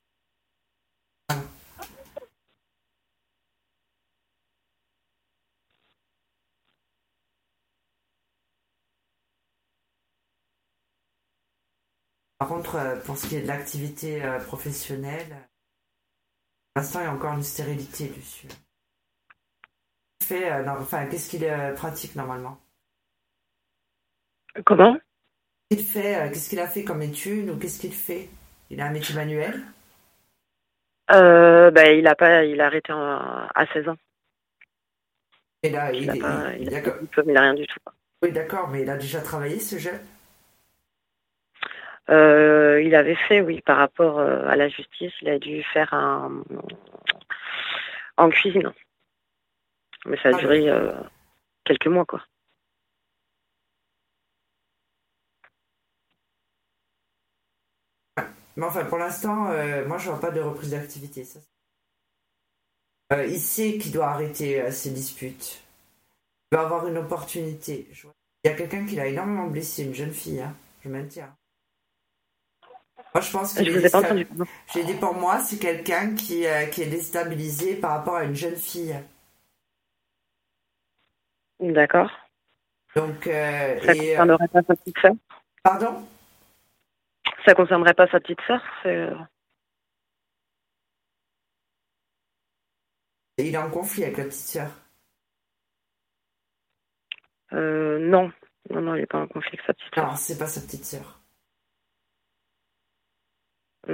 Par contre, euh, pour ce qui est de l'activité euh, professionnelle, pour l'instant, il y a encore une stérilité dessus. Fait, euh, non, enfin, qu'est-ce qu'il pratique normalement? Comment? Qu'est-ce qu'il fait Qu'est-ce qu'il a fait comme étude ou qu'est-ce qu'il fait? Il a un métier manuel? Euh, bah, il a pas, il a arrêté en- à 16 ans. Et là, Il il, a il- pas, a il a rien du tout. Oui, d'accord, mais il a déjà travaillé ce jeune? Euh, il avait fait, oui, par rapport euh, à la justice, il a dû faire un en cuisine. Mais ça a Ah, duré euh, quelques mois, quoi. Mais enfin, pour l'instant, euh, moi, je vois pas de reprise d'activité. Ça. Euh, il sait qu'il doit arrêter ses disputes. Il va avoir une opportunité. Il y a quelqu'un qui l'a énormément blessé, une jeune fille. hein. Je maintiens. Moi, je pense que Je vous ai pas entendu. J'ai dit pour moi, c'est quelqu'un qui, euh, qui est déstabilisé par rapport à une jeune fille. D'accord. Donc, euh, Ça et, euh, concernerait pas sa petite sœur? Pardon? Ça concernerait pas sa petite sœur? Il est en conflit avec la petite sœur? euh, Non. Non, non, il n'est pas en conflit avec sa petite sœur. Non, c'est pas sa petite sœur.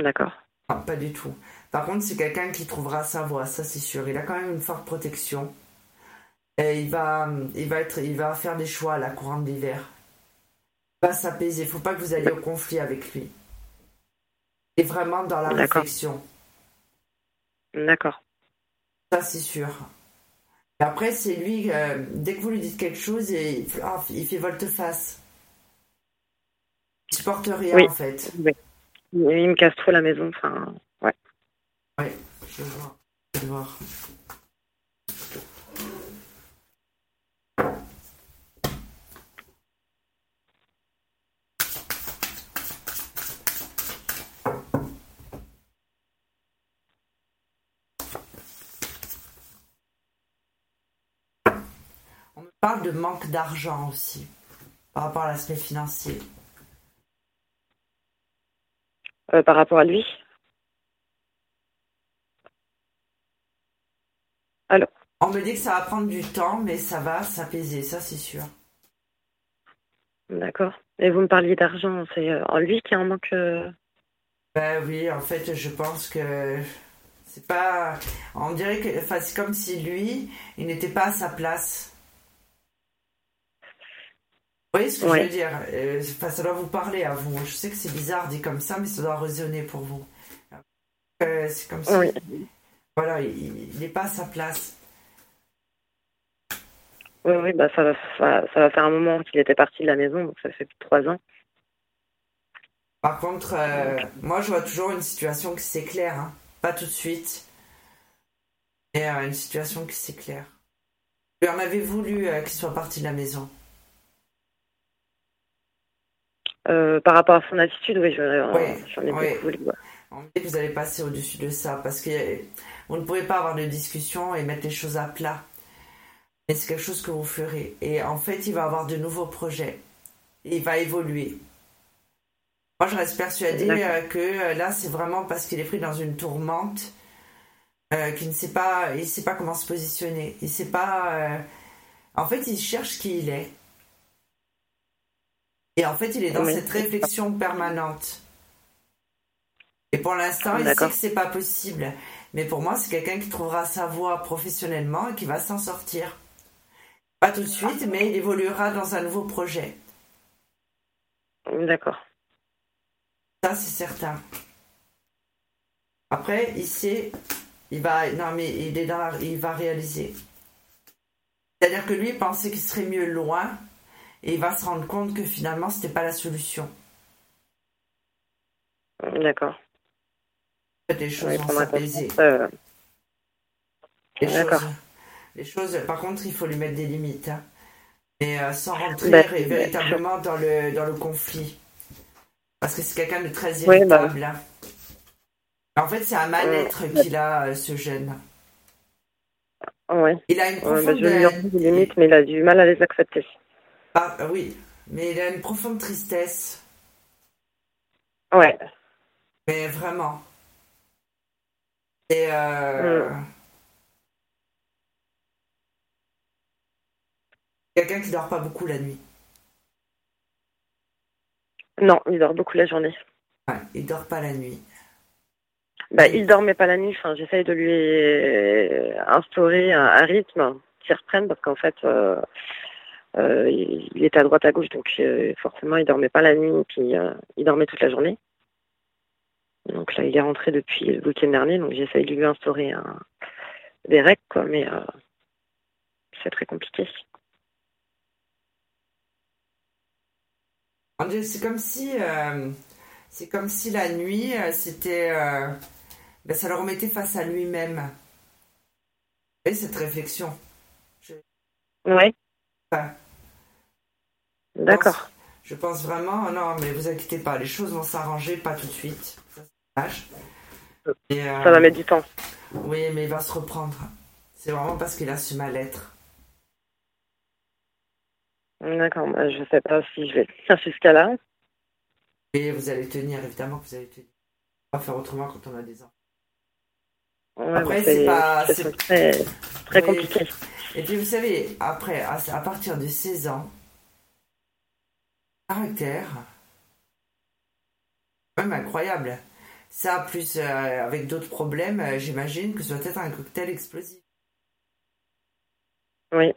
D'accord. Non, pas du tout. Par contre, c'est quelqu'un qui trouvera sa voie, ça c'est sûr. Il a quand même une forte protection. Et il va, il va être, il va faire des choix à la courante d'hiver. Il va s'apaiser. Il faut pas que vous alliez au conflit avec lui. Et vraiment dans la réflexion. D'accord. Ça c'est sûr. Et après, c'est lui, euh, dès que vous lui dites quelque chose, et, il fait- ah, il fait volte-face. Il supporte rien Oui. en fait. Oui. Il me casse trop la maison. Enfin, ouais. Ouais, je vais. Je voir. On parle de manque d'argent aussi, par rapport à l'aspect financier. Euh, par rapport à lui On me dit que ça va prendre du temps, mais ça va s'apaiser, ça c'est sûr. D'accord. Et vous me parliez d'argent, c'est euh, en lui qui en manque. euh, Ben oui, en fait, je pense que c'est pas. On dirait que. Enfin, c'est comme si lui, il n'était pas à sa place. Vous voyez ce que je veux dire Euh, Enfin, ça doit vous parler à vous. Je sais que c'est bizarre dit comme ça, mais ça doit résonner pour vous. Euh, c'est comme. Oui. Voilà, il n'est pas à sa place. Oui, oui, bah ça va, ça, ça va faire un moment qu'il était parti de la maison, donc ça fait plus de trois ans. Par contre, euh, moi, je vois toujours une situation qui s'éclaire. hein. Pas tout de suite. Mais euh, une situation qui s'éclaire. Lui en avez voulu qu'il soit parti de la maison? Euh, par rapport à son attitude, oui, je- euh, Ouais, j'en ai ouais. beaucoup voulu. ouais. On dit que vous allez passer au-dessus de ça parce que euh, vous ne pouvez pas avoir de discussion et mettre les choses à plat. Mais c'est quelque chose que vous ferez. Et en fait, il va avoir de nouveaux projets. Et il va évoluer. Moi, je reste persuadée que là, c'est vraiment parce qu'il est pris dans une tourmente euh, qu'il ne sait pas, il sait pas comment se positionner. Il sait pas. euh, En fait, il cherche qui il est. Et en fait, il est dans Oui. cette réflexion permanente. Et pour l'instant, il sait que c'est pas possible. Mais pour moi, c'est quelqu'un qui trouvera sa voie professionnellement et qui va s'en sortir. Pas tout de suite, mais il évoluera dans un nouveau projet. D'accord. Ça, c'est certain. Après, il sait, il va, non mais il est dans, il va réaliser. C'est-à-dire que lui il pensait qu'il serait mieux loin, et il va se rendre compte que finalement, c'était pas la solution. D'accord. Fait, les choses vont s'apaiser. euh, D'accord. les choses, par contre, il faut lui mettre des limites. hein. Mais euh, sans rentrer Bah, ré- véritablement dans le, dans le conflit. Parce que c'est quelqu'un de très Oui, bah. irritable. hein. En fait, c'est un mal-être qu'il a, euh, ce jeune. ouais. Il a une Ouais, bah, profonde... je lui ai dit des limites, mais il a du mal à les accepter. Ah, oui, mais il a une profonde tristesse. Ouais. Mais vraiment. Et euh, quelqu'un qui dort pas beaucoup la nuit. Non, il dort beaucoup la journée. Ouais, il dort pas la nuit. Bah, il dormait pas la nuit. Enfin, j'essaye de lui euh, instaurer un, un rythme qui reprenne parce qu'en fait, euh, euh, il, était à droite à gauche, donc euh, forcément, il dormait pas la nuit. Puis euh, il dormait toute la journée. Donc là, il est rentré depuis le week-end dernier, donc j'essaye de lui instaurer un, des règles, quoi. Mais c'est très compliqué. C'est comme si, c'est comme si la nuit, c'était, ben, ça le remettait face à lui-même. Et cette réflexion? Oui. Enfin, D'accord. je pense vraiment, non, mais vous inquiétez pas, les choses vont s'arranger, pas tout de suite. Ça, c'est dommage. Et, euh, Ça va mettre du temps. Oui, mais il va se reprendre. C'est vraiment parce qu'il a ce mal-être. D'accord. Bah, je sais pas si je vais tenir jusqu'à là. Et vous allez tenir, évidemment que vous allez tenir. On va faire autrement quand on a des enfants. Ouais, Après, bah, c'est pas- c'est- très, très Oui. compliqué. Et puis vous savez, après, à, à partir de 16 ans, caractère, même incroyable. Ça, plus euh, avec d'autres problèmes, euh, j'imagine que ça doit être un cocktail explosif. Oui.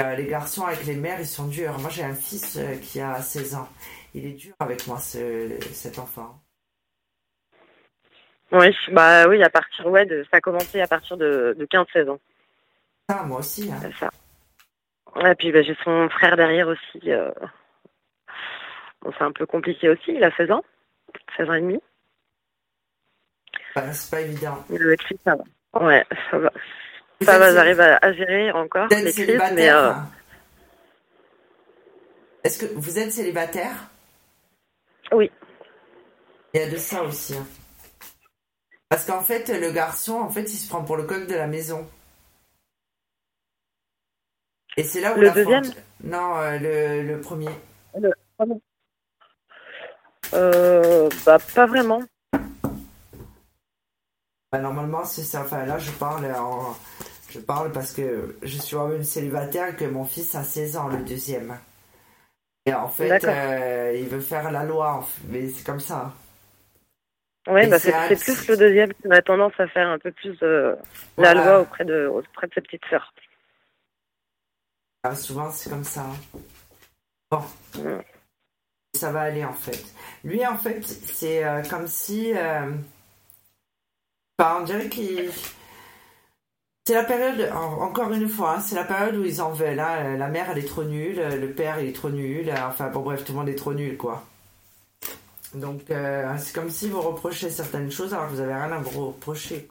Euh, les garçons avec les mères, ils sont durs. Moi, j'ai un fils qui a 16 ans. Il est dur avec moi, ce, cet enfant. Oui, bah oui, à partir, ouais, de, ça a commencé à partir de, de 15-16 ans. Ah, moi aussi. Hein. Ça. Et puis bah, j'ai son frère derrière aussi. Bon, c'est un peu compliqué aussi, il a 16 ans. 16 ans et demi. Bah, c'est pas évident. Le cri, ça va. Ouais, ça va. Vous Ça va, j'arrive à, à gérer encore Vous êtes les crises, célibataire mais euh, Est-ce que vous êtes célibataire oui. Il y a de ça aussi. hein. Parce qu'en fait, le garçon, en fait, il se prend pour le coq de la maison. Et c'est là où Le la deuxième? Non, euh, le, le premier. Euh, bah, pas vraiment. Bah, normalement, c'est ça. Enfin, là, je parle en... Je parle parce que je suis moi-même célibataire et que mon fils a 16 ans, le deuxième. Et en fait, euh, il veut faire la loi, mais c'est comme ça. Ouais, Et bah, c'est un- plus le deuxième qui a tendance à faire un peu plus euh, la loi auprès de, auprès de ses petites sœurs. Ah, souvent, c'est comme ça. Bon. Ça va aller, en fait. Lui, en fait, c'est euh, comme si... euh, enfin, on dirait qu'il... C'est la période, en- encore une fois, hein, c'est la période où ils en veulent. hein. La mère, elle est trop nulle, le père, il est trop nul. Enfin, bon, bref, tout le monde est trop nul, quoi. Donc, euh, c'est comme si vous reprochez certaines choses alors que vous avez rien à vous reprocher.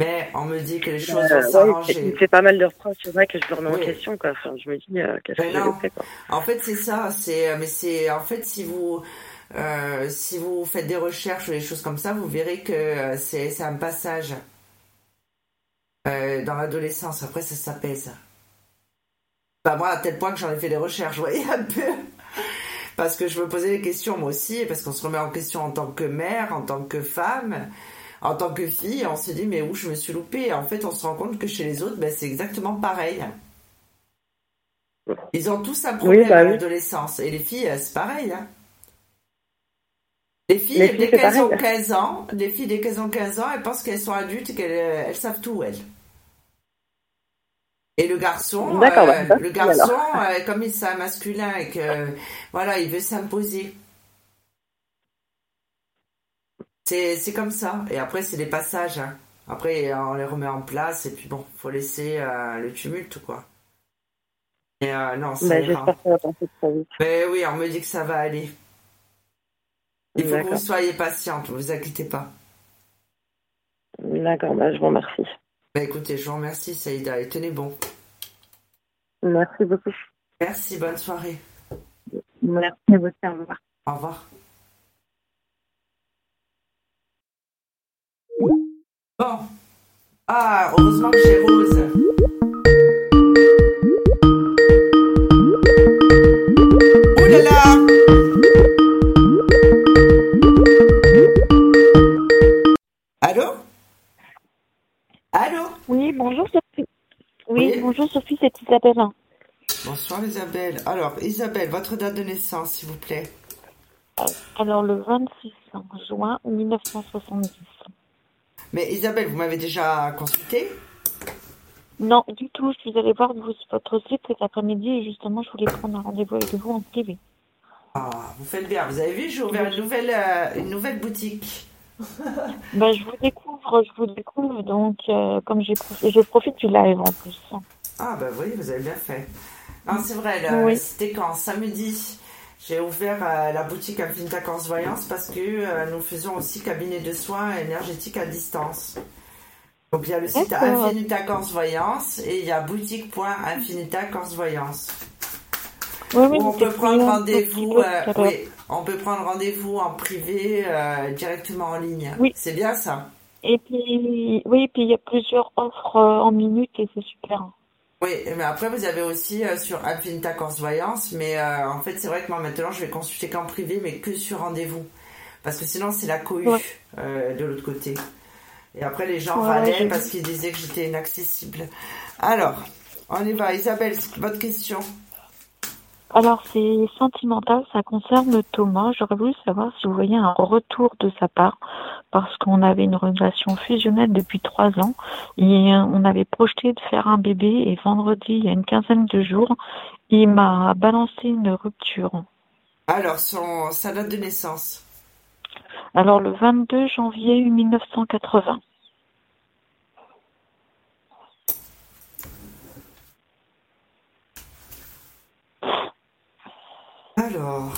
Mais on me dit que les choses Euh, vont ouais, il s'arranger. me fait pas mal de reproches, c'est vrai que je le remets en question, quoi. Enfin, je me dis, euh, qu'est-ce Ben que j'ai fait, quoi. En fait, c'est ça. C'est, mais c'est, en fait, si vous, euh, si vous faites des recherches ou des choses comme ça, vous verrez que euh, c'est, c'est un passage euh, dans l'adolescence. Après, ça s'apaise. Bah moi, à tel point que j'en ai fait des recherches, vous voyez un peu. Parce que je me posais des questions moi aussi, parce qu'on se remet en question en tant que mère, en tant que femme, en tant que fille, on se dit mais où je me suis loupée? Et en fait, on se rend compte que chez les autres, ben, c'est exactement pareil. Ils ont tous un problème bah à oui. l'adolescence. Et les filles, c'est pareil. hein. Les filles, Les filles, dès qu'elles ont pareil. 15 ans, les filles, dès qu'elles ont 15 ans, elles pensent qu'elles sont adultes et qu'elles euh, elles savent tout, elles. Et le garçon, D'accord, euh, bah, le bah, garçon, euh, comme il est masculin et que voilà, il veut s'imposer. C'est comme ça. Et après, c'est des passages. hein. Après, on les remet en place et puis bon, faut laisser euh, le tumulte, quoi. Et euh, non, ça Bah, ira. j'espère que ça va passer très vite. Mais oui, on me dit que ça va aller. Il faut que vous soyez patiente, ne vous inquiétez pas. D'accord, bah, je vous remercie. Bah, écoutez, je vous remercie, Saïda, et tenez bon. Merci beaucoup. Merci, bonne soirée. Merci à vous, au revoir. Au revoir. Bon. Ah, heureusement que j'ai Rose. Ouh là là Allô? Allô? Oui, bonjour Sophie. Oui, Oui. bonjour Sophie, c'est Isabelle. Bonsoir Isabelle. Alors, Isabelle, votre date de naissance, s'il vous plaît. Alors, le 26 juin 1970. Mais Isabelle, vous m'avez déjà consulté Non, du tout, je suis allée voir votre site cet après-midi et justement, je voulais prendre un rendez-vous avec vous en privé. Ah, vous faites bien. Vous avez vu, j'ai ouvert une nouvelle, euh, une nouvelle boutique *laughs* Ben, je vous découvre, je vous découvre, donc euh, comme je profite du live en plus. Ah bah oui, vous avez bien fait. Non, c'est vrai, Oui. c'était quand? Samedi, j'ai ouvert euh, la boutique Infinita Corse Voyance parce que euh, nous faisons aussi cabinet de soins énergétiques à distance. Donc il y a le site. Infinita Corse Voyance et il y a boutique.infinita Corse Voyance. Oui, oui, on peut prendre rendez-vous, euh, oui, on peut prendre rendez-vous en privé directement en ligne. Oui. C'est bien ça. Et puis, oui, puis il y a plusieurs offres en minute et c'est super. Oui, mais après vous avez aussi euh, sur Infinita Corse Voyance, mais euh, en fait c'est vrai que moi maintenant je vais consulter qu'en privé, mais que sur rendez-vous, parce que sinon c'est la cohue Ouais. euh, de l'autre côté. Et après les gens Ouais, râlaient parce qu'ils disaient que j'étais inaccessible. Alors, on y va, Isabelle, votre question. Alors, c'est sentimental, ça concerne Thomas. J'aurais voulu savoir si vous voyez un retour de sa part, parce qu'on avait une relation fusionnelle depuis trois ans, et euh, on avait projeté de faire un bébé, et vendredi, il y a une quinzaine de jours, il m'a balancé une rupture. Alors, son, sa date de naissance? Alors, le 22 janvier 1980. Alors,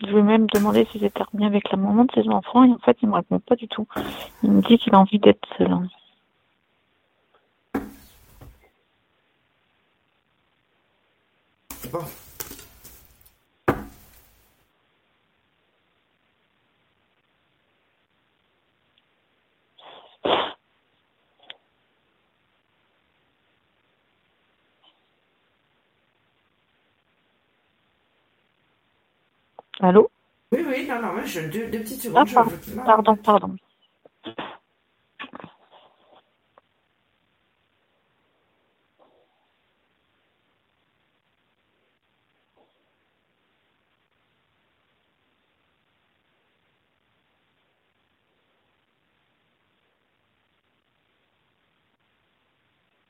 Je lui ai même demandé si c'était remis avec la maman de ses enfants, et en fait, il me répond pas du tout. Il me dit qu'il a envie d'être seul. hein. bon. Allô Oui, oui, non, non, mais je, deux, deux petites Ah, secondes. je- pardon, je- pardon, pardon.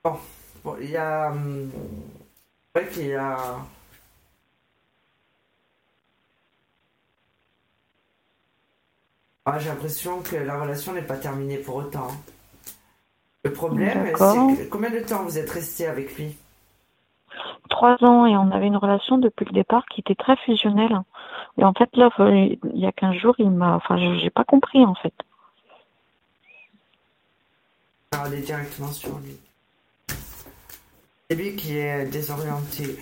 Bon, bon, il y a. hum, c'est vrai qu'il y a. Ah, j'ai l'impression que la relation n'est pas terminée pour autant. Le problème, c'est que combien de temps vous êtes resté avec lui? Trois ans et on avait une relation depuis le départ qui était très fusionnelle. Et en fait, là, il y a 15 jours, il m'a. Enfin, je- j'ai pas compris en fait. On va aller directement sur lui. C'est lui qui est désorienté.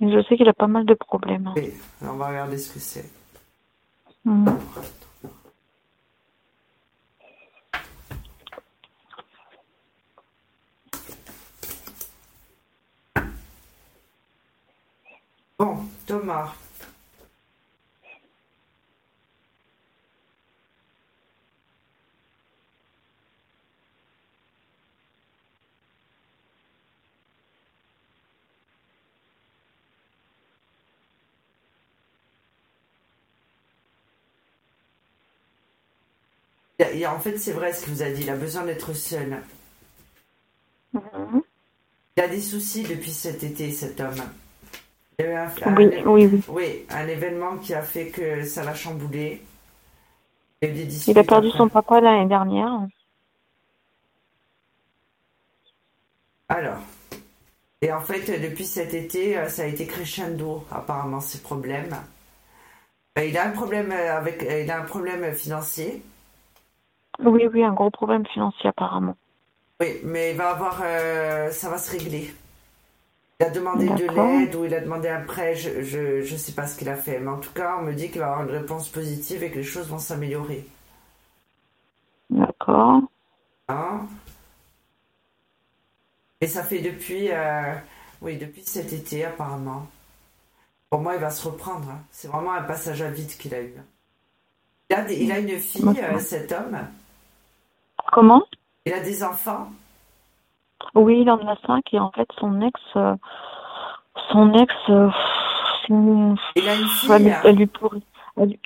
Je sais qu'il a pas mal de problèmes. Oui, alors on va regarder ce que c'est. Bon, Thomas. Il a- en fait, c'est vrai ce que vous a dit, il a besoin d'être seul. Mhm. Il a des soucis depuis cet été, cet homme. Il y a eu un, un- Oui, oui, oui. oui, un événement qui a fait que ça l'a chamboulé. Il a Il perdu après. son papa l'année dernière. Alors, et en fait, depuis cet été, euh, ça a été crescendo, apparemment, ces problèmes. Euh, Il a un problème euh, avec, il a un problème financier. Oui, oui, un gros problème financier apparemment. Oui, mais il va avoir, euh, ça va se régler. Il a demandé de l'aide ou il a demandé un prêt, je, je, je sais pas ce qu'il a fait, mais en tout cas, on me dit qu'il va avoir une réponse positive et que les choses vont s'améliorer. D'accord. Hein? Et ça fait depuis, euh, oui, depuis cet été apparemment. Pour moi, il va se reprendre. hein. C'est vraiment un passage à vide qu'il a eu. Il a, il a une fille, euh, cet homme. Comment Il a des enfants. Oui, il en a cinq et en fait son ex, euh, son ex, euh, c'est une- Il a une elle, fille. lui- elle lui pourrit,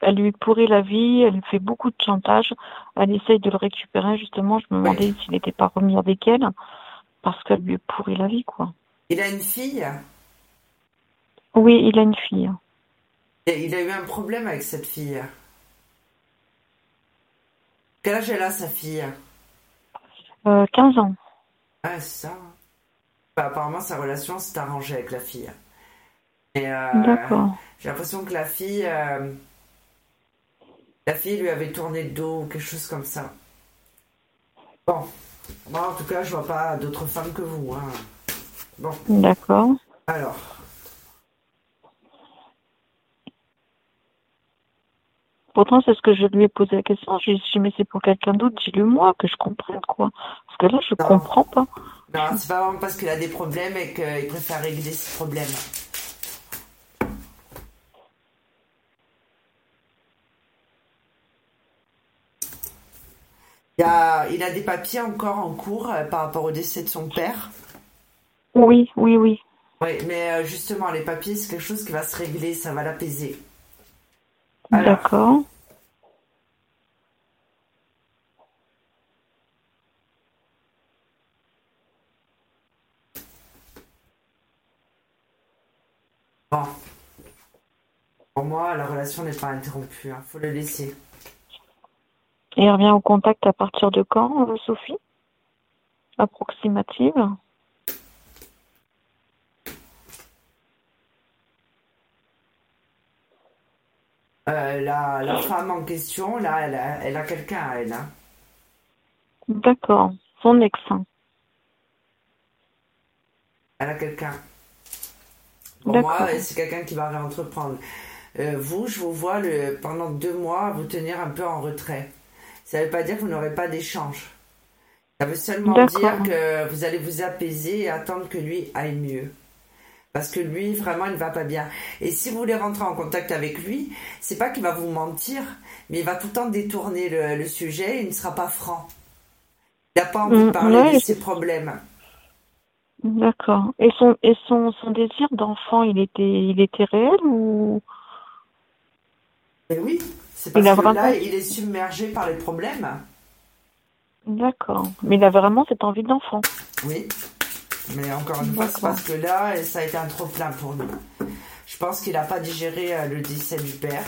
elle, lui- pourrit la vie, elle lui fait beaucoup de chantage. Elle essaye de le récupérer justement. Je me demandais s'il n'était pas remis avec elle parce qu'elle lui pourrit la vie, quoi. Il a une fille. Oui, il a une fille. Et il a eu un problème avec cette fille. Quel âge elle a, sa fille? Euh, 15 ans. Ah, c'est ça. Bah, apparemment, sa relation s'est arrangée avec la fille. Et euh, D'accord. j'ai l'impression que la fille, euh, la fille lui avait tourné le dos ou quelque chose comme ça. Bon, moi en tout cas, je vois pas d'autres femmes que vous. hein. Bon, D'accord. alors. Pourtant, c'est ce que je lui ai posé la question. J'ai dit, mais c'est pour quelqu'un d'autre, dis-le moi, que je comprenne quoi. Parce que là, je Non. comprends pas. Non, c'est pas vraiment parce qu'il a des problèmes et qu'il préfère régler ses problèmes. Il, a, il a des papiers encore en cours euh, par rapport au décès de son père. Oui, oui, oui. Oui, mais euh, justement, les papiers, c'est quelque chose qui va se régler, ça va l'apaiser. D'accord. Bon. Pour moi, la relation n'est pas interrompue, il faut le laisser. Et il revient au contact à partir de quand, euh, Sophie? Approximative? Euh, la, la femme en question, là, elle a, elle a quelqu'un, elle. Hein. D'accord. Son ex. Elle a quelqu'un. Pour moi, c'est quelqu'un qui va réentreprendre. Euh, vous, je vous vois le, pendant deux mois vous tenir un peu en retrait. Ça ne veut pas dire que vous n'aurez pas d'échange. Ça veut seulement dire que vous allez vous apaiser et attendre que lui aille mieux. Parce que lui, vraiment, il ne va pas bien. Et si vous voulez rentrer en contact avec lui, c'est pas qu'il va vous mentir, mais il va tout le temps détourner le, le sujet, il ne sera pas franc. Il n'a pas envie de Mm, parler ouais, de ses problèmes. D'accord. Et son et son, son désir d'enfant, il était il était réel ou? Et oui, c'est Il parce a que là, il est submergé par les problèmes. D'accord. Mais il a vraiment cette envie d'enfant. Oui. Mais encore une fois, parce que là, ça a été un trop plein pour lui. Je pense qu'il n'a pas digéré euh, le décès du père.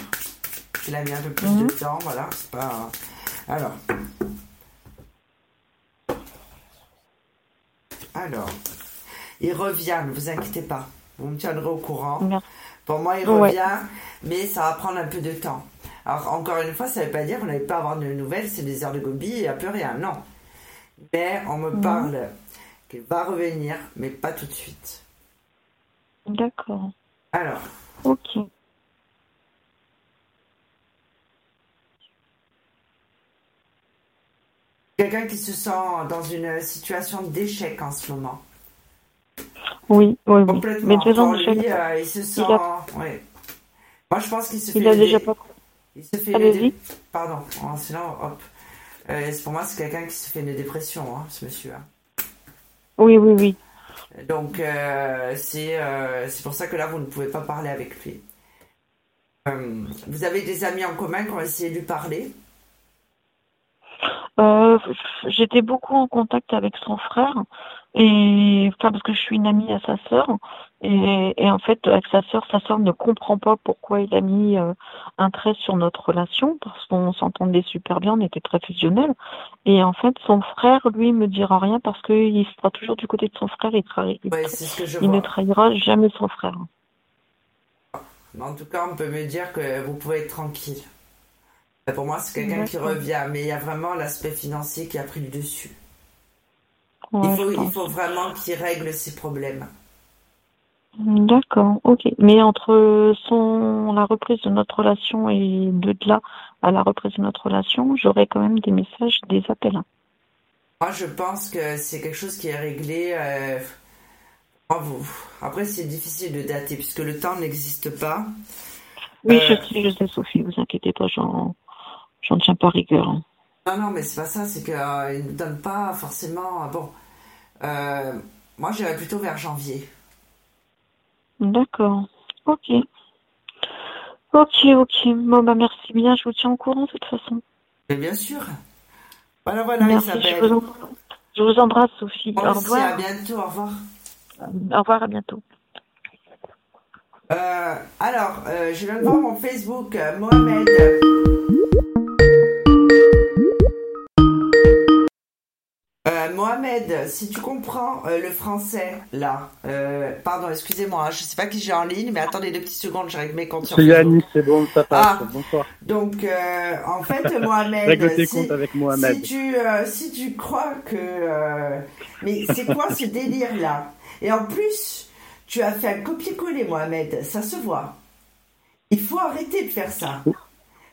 Il a mis un peu plus Mhm. de temps, voilà. C'est pas. Alors. Alors. Il revient, ne vous inquiétez pas. Vous me tiendrez au courant. Merci. Pour moi, il Ouais. revient, mais ça va prendre un peu de temps. Alors, encore une fois, ça ne veut pas dire qu'on n'allait pas avoir de nouvelles, c'est des heures de gobi, il n'y a plus rien, non. Mais on me Mhm. parle va revenir, mais pas tout de suite. D'accord. Alors, Ok. quelqu'un qui se sent dans une situation d'échec en ce moment. Oui, oui. Complètement. Mais ans Pour lui, euh, il se sent. a- ouais. Moi, je pense qu'il se fait. Il a le déjà dé- pas. Il se fait. Dé- Pardon, en sinon, hop. Euh, c'est- pour moi, c'est quelqu'un qui se fait une dépression, hein, ce monsieur. hein. Oui, oui, oui. Donc, euh, c'est euh, c'est pour ça que là, vous ne pouvez pas parler avec lui. Euh, vous avez des amis en commun qui ont essayé de lui parler? J'étais beaucoup en contact avec son frère et enfin parce que je suis une amie à sa sœur et, et en fait avec sa sœur, sa sœur ne comprend pas pourquoi il a mis euh, un trait sur notre relation parce qu'on s'entendait super bien, on était très fusionnels et en fait son frère lui me dira rien parce qu'il sera toujours du côté de son frère, il, il, Oui, c'est ce que je il ne trahira jamais son frère. En tout cas, on peut me dire que vous pouvez être tranquille. Pour moi, c'est quelqu'un qui revient, mais il y a vraiment l'aspect financier qui a pris le dessus. Ouais, il, faut vraiment qu'il règle ses problèmes. D'accord, ok. Mais entre son la reprise de notre relation et de là à la reprise de notre relation, j'aurai quand même des messages, des appels. Moi, je pense que c'est quelque chose qui est réglé. euh, vous- Après, c'est difficile de dater puisque le temps n'existe pas. Oui, Euh, je sais, je sais, Sophie, vous inquiétez pas, j'en tiens pas rigueur. hein. Non, non, mais c'est pas ça, c'est qu'il ne nous donne pas forcément. Bon, euh, moi j'irais plutôt vers janvier. D'accord, ok. Ok, ok. Bon, bah merci bien, je vous tiens au courant de toute façon. Mais bien sûr. Voilà, voilà, Merci, je vous, em- je vous embrasse, Sophie. Au aussi, à revoir. bientôt, au revoir. Au revoir, à bientôt. Euh, alors, euh, je viens de voir mon Facebook, euh, Mohamed. Mohamed, si tu comprends euh, le français, là, euh, pardon, excusez-moi, hein, je sais pas qui j'ai en ligne, mais attendez deux petites secondes, je règle mes comptes sur. Yannis, c'est bon, ça passe. Ah. Bonsoir. Donc, euh, en fait, *laughs* Mohamed, si, comptes avec Mohamed. si tu, si tu crois que... mais c'est quoi ce *laughs* délire-là Et en plus, tu as fait un copier-coller, Mohamed, ça se voit. Il faut arrêter de faire ça.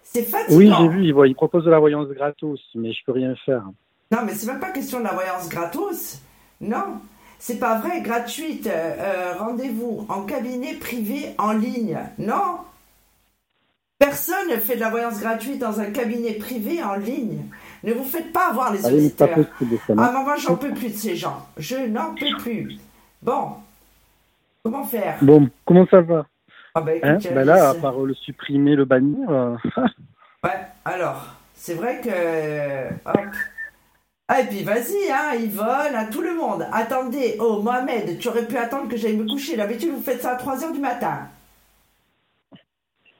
C'est fatigant. Oui, j'ai vu, il, propose de la voyance gratos, mais je peux rien faire. Non, mais c'est même pas question de la voyance gratos. Non, c'est pas vrai, gratuite. euh, euh, Rendez-vous en cabinet privé en ligne. Non. Personne ne fait de la voyance gratuite dans un cabinet privé en ligne. Ne vous faites pas avoir les Ah c'est pas auditeurs. Ah, mais moi, j'en peux plus de ces gens. Je n'en peux plus. Bon. Comment faire? Bon, comment ça va? Ah, bah, écoute, hein bah Là, à part euh, le supprimer, le bannir, euh, *laughs* Ouais, alors, c'est vrai que. Hop. Ah, et puis vas-y, hein, Yvonne, à tout le monde. Attendez, oh Mohamed, tu aurais pu attendre que j'aille me coucher. D'habitude, vous faites ça à 3h du matin.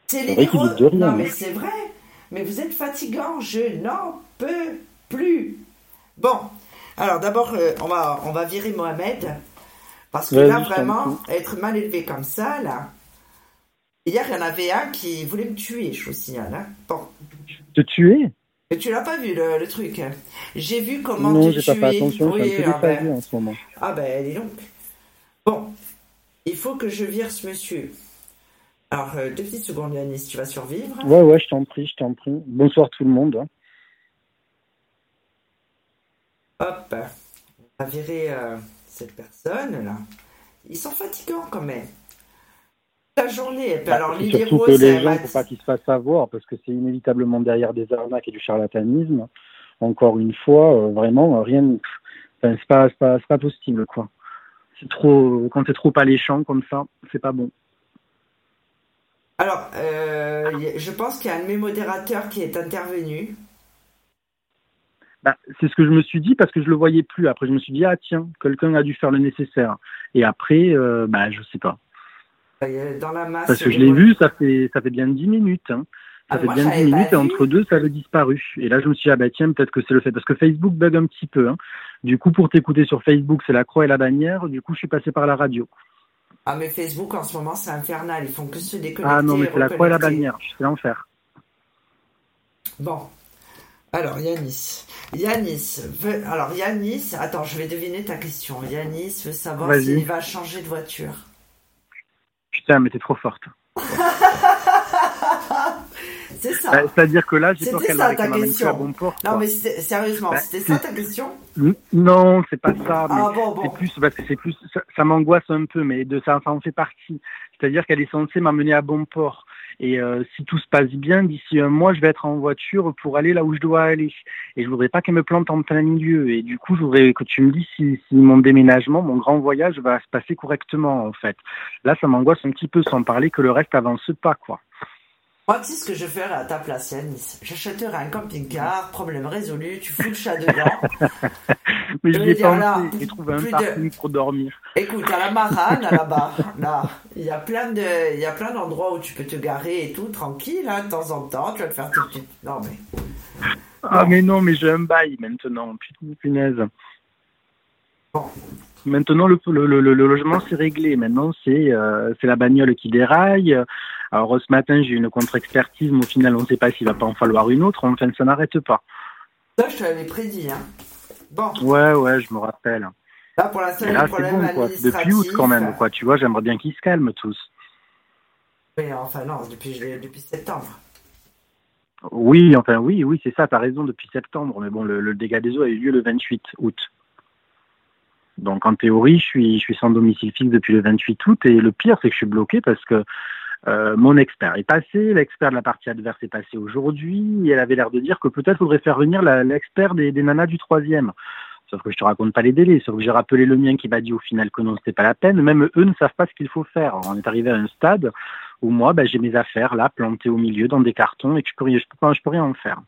C'est les rien, Non, hein. mais c'est vrai. Mais vous êtes fatigant, je n'en peux plus. Bon, alors d'abord, euh, on, va, on va virer Mohamed. Parce que là, vraiment, être mal élevé comme ça, là. Hier, il y en avait un qui voulait me tuer, je vous signale. Hein. Bon. te tuer? Mais tu l'as pas vu le, le truc. J'ai vu comment Non, te j'ai pas fait attention, Oui, ah ben, en ce moment. ah ben, dis donc. Bon, il faut que je vire ce monsieur. Alors, euh, deux petites secondes, Yanis, tu vas survivre. Ouais, ouais, je t'en prie, je t'en prie. Bonsoir tout le monde. Hop, on va virer euh, cette personne là. Ils sont fatigants quand même. La journée, et puis Bah, alors l'idée surtout que les gens, faut dit- pas qu'ils se fassent avoir, parce que c'est inévitablement derrière des arnaques et du charlatanisme. Encore une fois, euh, vraiment, euh, rien. Enfin, c'est pas, c'est pas, pas possible, quoi. C'est trop, quand c'est trop alléchant comme ça, c'est pas bon. Alors, euh, je pense qu'il y a un de mes modérateurs qui est intervenu. Bah, c'est ce que je me suis dit parce que je le voyais plus. Après, je me suis dit ah tiens, quelqu'un a dû faire le nécessaire. Et après, euh, bah je sais pas. Dans la masse. Parce que je l'ai vu, ça fait ça fait bien 10 minutes. hein. Ça Ah, fait moi, bien j'avais 10 pas minutes et entre deux, ça avait disparu. Et là, je me suis dit, ah bah tiens, peut-être que c'est le fait. Parce que Facebook bug un petit peu. hein. Du coup, pour t'écouter sur Facebook, c'est la croix et la bannière. Du coup, je suis passé par la radio. Ah, mais Facebook en ce moment, c'est infernal. Ils font que se déconnecter. Ah non, mais c'est la croix et la bannière. C'est l'enfer. Bon. Alors, Yanis. Yanis veut. Alors, Yanis. Attends, je vais deviner ta question. Yanis veut savoir s'il va changer de voiture. Mais t'es trop forte. *laughs* C'est ça. Bah, C'est-à-dire que là, j'ai peur qu'elle m'amène plus à bon port. Non, quoi. mais sérieusement, Bah, c'était ça ta question? Non, c'est pas ça. Mais Ah bon, bon. c'est plus parce que c'est plus ça, ça m'angoisse un peu, mais de ça, ça en fait partie. C'est-à-dire qu'elle est censée m'amener à bon port. Et euh, si tout se passe bien, d'ici un mois, je vais être en voiture pour aller là où je dois aller. Et je voudrais pas qu'elle me plante en plein milieu. Et du coup, je voudrais que tu me dises si, si mon déménagement, mon grand voyage va se passer correctement, en fait. Là, ça m'angoisse un petit peu, sans parler que le reste avance pas, quoi. Moi, tu sais ce que je ferais à ta place, Yanis J'achèterais un camping-car, problème résolu, tu fous le chat dedans. *laughs* Mais Je pensé. là, J'ai trouvé un de- parking pour dormir. Écoute, à la Marane, là-bas, là, il y a plein de, il y a plein d'endroits où tu peux te garer et tout, tranquille, hein, de temps en temps, tu vas te faire tes petites... Non, mais... Ah, mais non, mais j'ai un bail maintenant. Putain, punaise. Bon. Maintenant, le, le, le, le logement, c'est réglé. Maintenant, c'est euh, c'est la bagnole qui déraille. Alors, ce matin, j'ai eu une contre-expertise, mais au final, on ne sait pas s'il va pas en falloir une autre. Enfin, ça n'arrête pas. Ça, je te l'avais prédit, hein. Bon, Ouais, ouais, je me rappelle. là, pour l'instant, là, c'est bon, quoi. Depuis août, quand même, quoi. Tu vois, j'aimerais bien qu'ils se calment tous. Mais enfin, non, depuis, depuis septembre. Oui, enfin, oui, oui, c'est ça, t'as raison, depuis septembre. Mais bon, le, le dégât des eaux a eu lieu le 28 août. Donc, en théorie, je suis, je suis sans domicile fixe depuis le 28 août. Et le pire, c'est que je suis bloqué parce que euh, mon expert est passé, l'expert de la partie adverse est passé aujourd'hui, et elle avait l'air de dire que peut-être faudrait faire venir l'expert des, nanas du troisième. Sauf que je te raconte pas les délais, sauf que j'ai rappelé le mien qui m'a dit au final que non, c'était pas la peine. Même eux ne savent pas ce qu'il faut faire. On est arrivé à un stade où moi, ben, j'ai mes affaires là, plantées au milieu dans des cartons, et je peux, peux, je peux rien en faire.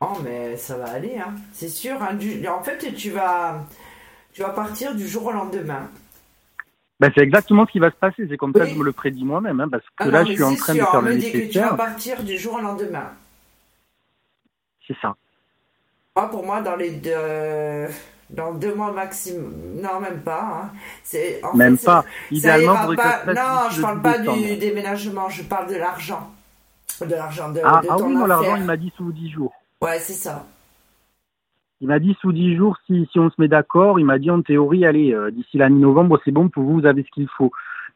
Oh, mais ça va aller, hein. C'est sûr, hein, En fait, tu vas... Tu vas partir du jour au lendemain. Ben, c'est exactement ce qui va se passer. C'est comme ça que je me le prédis moi-même, hein, parce que Ah là, je suis en train de faire le me dit que tu vas nécessaire. partir du jour au lendemain. C'est ça. Moi, pour moi, dans les deux, dans deux mois maximum, non, même pas. hein. C'est, en Même fait, pas. Idéalement, ça pas- Non, je le parle 10 pas décembre. du déménagement, je parle de l'argent. De l'argent, de, Ah, de ah oui, non, l'argent, affaire. il m'a dit sous 10 jours. Ouais, c'est ça. Il m'a dit sous 10 jours, si, si on se met d'accord, il m'a dit en théorie, allez, euh, d'ici la mi-novembre, c'est bon pour vous, vous avez ce qu'il faut.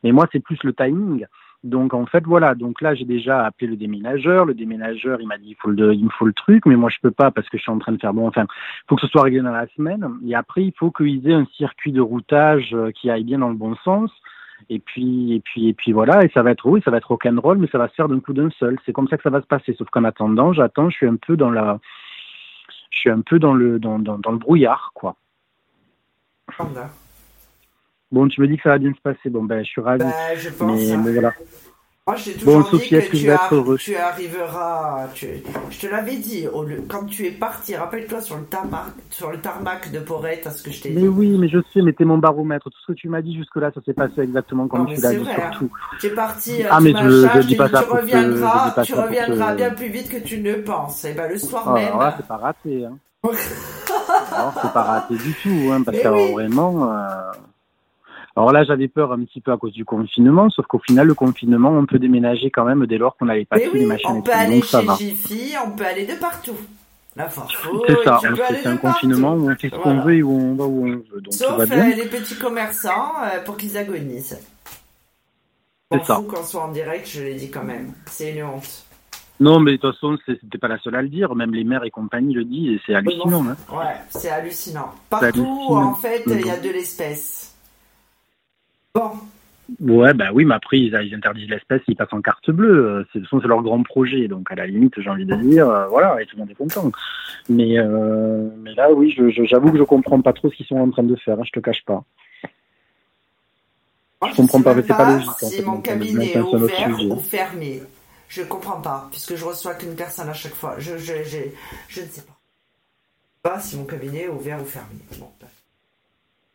Mais moi, c'est plus le timing. Donc en fait, voilà. Donc là, j'ai déjà appelé le déménageur. Le déménageur, il m'a dit, il, faut le, me faut le truc, mais moi, je peux pas parce que je suis en train de faire bon. Enfin, il faut que ce soit réglé dans la semaine. Et après, il faut qu'ils aient un circuit de routage euh, qui aille bien dans le bon sens. Et puis, et puis, et puis voilà. Et ça va être, oui, ça va être rock'n'roll, mais ça va se faire d'un coup d'un seul. C'est comme ça que ça va se passer. Sauf qu'en attendant, j'attends. Je suis un peu dans la, je suis un peu dans le, dans, dans, dans le brouillard, quoi. Bon, tu me dis que ça va bien se passer. Bon, ben, je suis ravi. Bah, je pense. mais, hein. mais voilà. Moi, j'ai toujours Bon, dit Sophie, que que tu, tu arriveras. tu- Je te l'avais dit, quand tu es parti, rappelle-toi sur le tarmac, sur le tarmac de Porrette, à ce que je t'ai Mais dit. oui, mais je sais, mais t'es mon baromètre. Tout ce que tu m'as dit jusque-là, ça s'est passé exactement comme mais tu l'as dit, vrai, hein. surtout. Tu es parti, Ah, tu mais je- dis pas tu ça dis reviendras, tu reviendras bien plus vite que tu ne penses. Et ben le soir Oh, même. alors là, c'est pas raté. Hein. *laughs* alors, c'est pas raté du tout, hein, parce Mais oui. vraiment. euh, Alors là, j'avais peur un petit peu à cause du confinement, sauf qu'au final, le confinement, on peut déménager quand même dès lors qu'on avait Mais passé les oui, machines on peut aller Donc chez. Jiffy, on peut aller de partout. C'est ça, c'est un partout. confinement où on fait ce qu'on veut et où on va où on veut. Donc Sauf va euh, les petits commerçants euh, pour qu'ils agonisent. C'est ça. qu'on soit en direct, je l'ai dit quand même. C'est une honte. Non, mais de toute façon, c'était pas la seule à le dire. Même les maires et compagnie le disent et c'est hallucinant. Hein. Ouais, c'est hallucinant. Partout, hallucinant. en fait, il y a de l'espèce. Ouais, bah oui, mais après, ils, ils interdisent l'espèce, ils passent en carte bleue. Euh, C'est, de toute façon, c'est leur grand projet. Donc, à la limite, j'ai envie de dire, euh, voilà, et tout le monde est content. Mais, euh, mais là, oui, je, je- j'avoue que je comprends pas trop ce qu'ils sont en train de faire. hein, je te cache pas. Je comprends pas, c'est pas logique, en Si fait, mon cabinet est ouvert ou fermé, je comprends pas, puisque je reçois qu'une personne à chaque fois. Je, je, je, je ne sais pas. Pas si mon cabinet est ouvert ou fermé. Bon,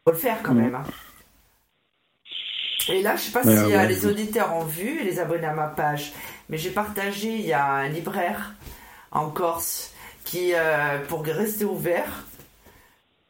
faut le faire quand Ouais. même. hein. Et là, je sais pas Ouais, si euh, ouais, les auditeurs ont vu, et les abonnés à ma page, mais j'ai partagé, il y a un libraire en Corse qui, euh, pour rester ouvert,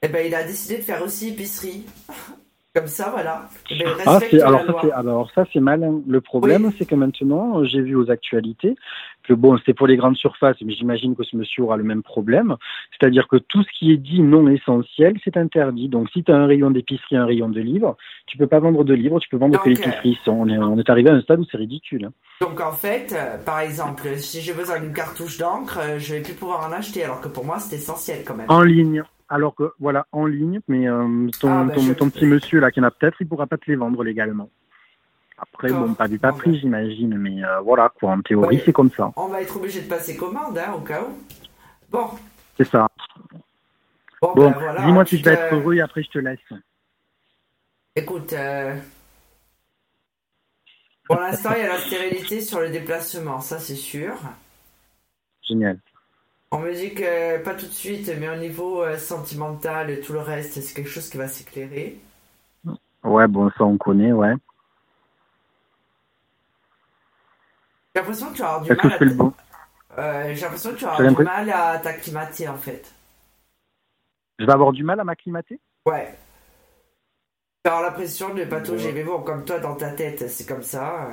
eh ben, il a décidé de faire aussi épicerie. *laughs* Comme ça, voilà. Eh ben, Ah, c'est, alors, ça, c'est, alors ça, c'est malin. Le problème, c'est que maintenant, euh, j'ai vu aux actualités que bon, c'était pour les grandes surfaces, mais j'imagine que ce monsieur aura le même problème. C'est-à-dire que tout ce qui est dit non essentiel, c'est interdit. Donc, si tu as un rayon d'épicerie, un rayon de livres, tu peux pas vendre de livres, tu peux vendre que Donc, l'épicerie. On est, on est arrivé à un stade où c'est ridicule. Donc en fait, euh, par exemple, si j'ai besoin d'une cartouche d'encre, euh, je vais plus pouvoir en acheter, alors que pour moi c'est essentiel quand même. En ligne. Alors que, voilà, en ligne, mais euh, ton, Ah, bah, ton, je- ton petit monsieur là qui en a peut-être, il pourra pas te les vendre légalement. Après, bon, pas vu, pas pris, bah. j'imagine, mais euh, voilà, quoi, en théorie, Ouais. c'est comme ça. On va être obligé de passer commande, hein, au cas où. Bon, C'est ça. bon, Bon, ben voilà. dis-moi si je vais être heureux et après je te laisse. Écoute, euh, pour l'instant il y a la stérilité sur le déplacement, ça c'est sûr. Génial. On me dit que pas tout de suite, mais au niveau euh, sentimental et tout le reste, c'est quelque chose qui va s'éclairer. Ouais, bon, ça on connaît, ouais. J'ai l'impression que tu vas avoir du que mal à le bon euh, j'ai l'impression que tu vas J'ai avoir du mal à t'acclimater en fait. Je vais avoir du mal à m'acclimater? Ouais. Tu vas avoir l'impression de patauger, mais bon, comme toi dans ta tête, c'est comme ça.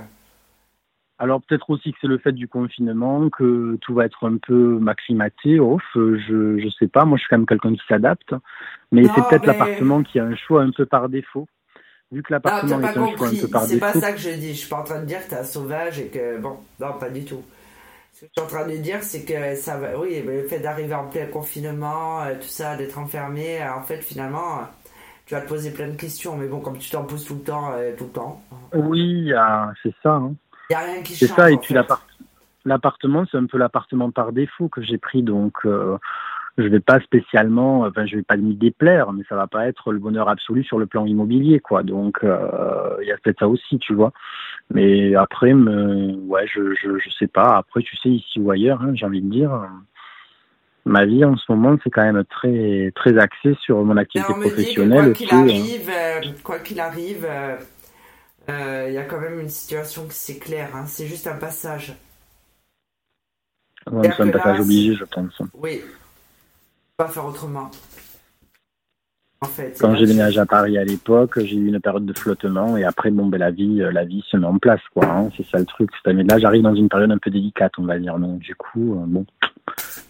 Alors peut-être aussi que c'est le fait du confinement, que tout va être un peu m'acclimater, off, euh, je, je sais pas, moi je suis quand même quelqu'un qui s'adapte. Mais Non, c'est peut-être mais- l'appartement qui a un choix un peu par défaut. Vu que Non, l'appartement t'as est pas un choix un peu par C'est pas défaut. ça que je dis. Je suis pas en train de dire que t'es un sauvage et que bon, non, pas du tout. Ce que je suis en train de dire, c'est que ça va. Oui, le fait d'arriver en plein confinement, euh, tout ça, d'être enfermé, euh, en fait, finalement, tu vas te poser plein de questions. Mais bon, comme tu t'en poses tout le temps, euh, tout le temps, Oui, c'est ça. Hein. Il y a rien qui C'est ça, et puis l'appartement, c'est un peu l'appartement par défaut que j'ai pris, donc euh, je vais pas spécialement, enfin je vais pas m'y déplaire, mais ça va pas être le bonheur absolu sur le plan immobilier, quoi. Donc euh, il y a peut-être ça aussi, tu vois. Mais après, me, ouais, je, je je sais pas. Après, tu sais, ici ou ailleurs, hein, j'ai envie de dire. Ma vie en ce moment, c'est quand même très très axé sur mon activité dit professionnelle. quoi qu'il euh, arrive, euh, quoi qu'il arrive, Il y a quand même une situation qui c'est clair, hein. c'est juste un passage. Ouais, c'est un là, passage obligé, je pense. Oui, pas faire autrement. En fait, Quand j'ai déménagé à Paris à l'époque, j'ai eu une période de flottement et après, bon, ben, la vie, euh, la vie se met en place, quoi. hein. C'est ça le truc. Mais là, j'arrive dans une période un peu délicate, on va dire. Donc, du coup, euh, bon,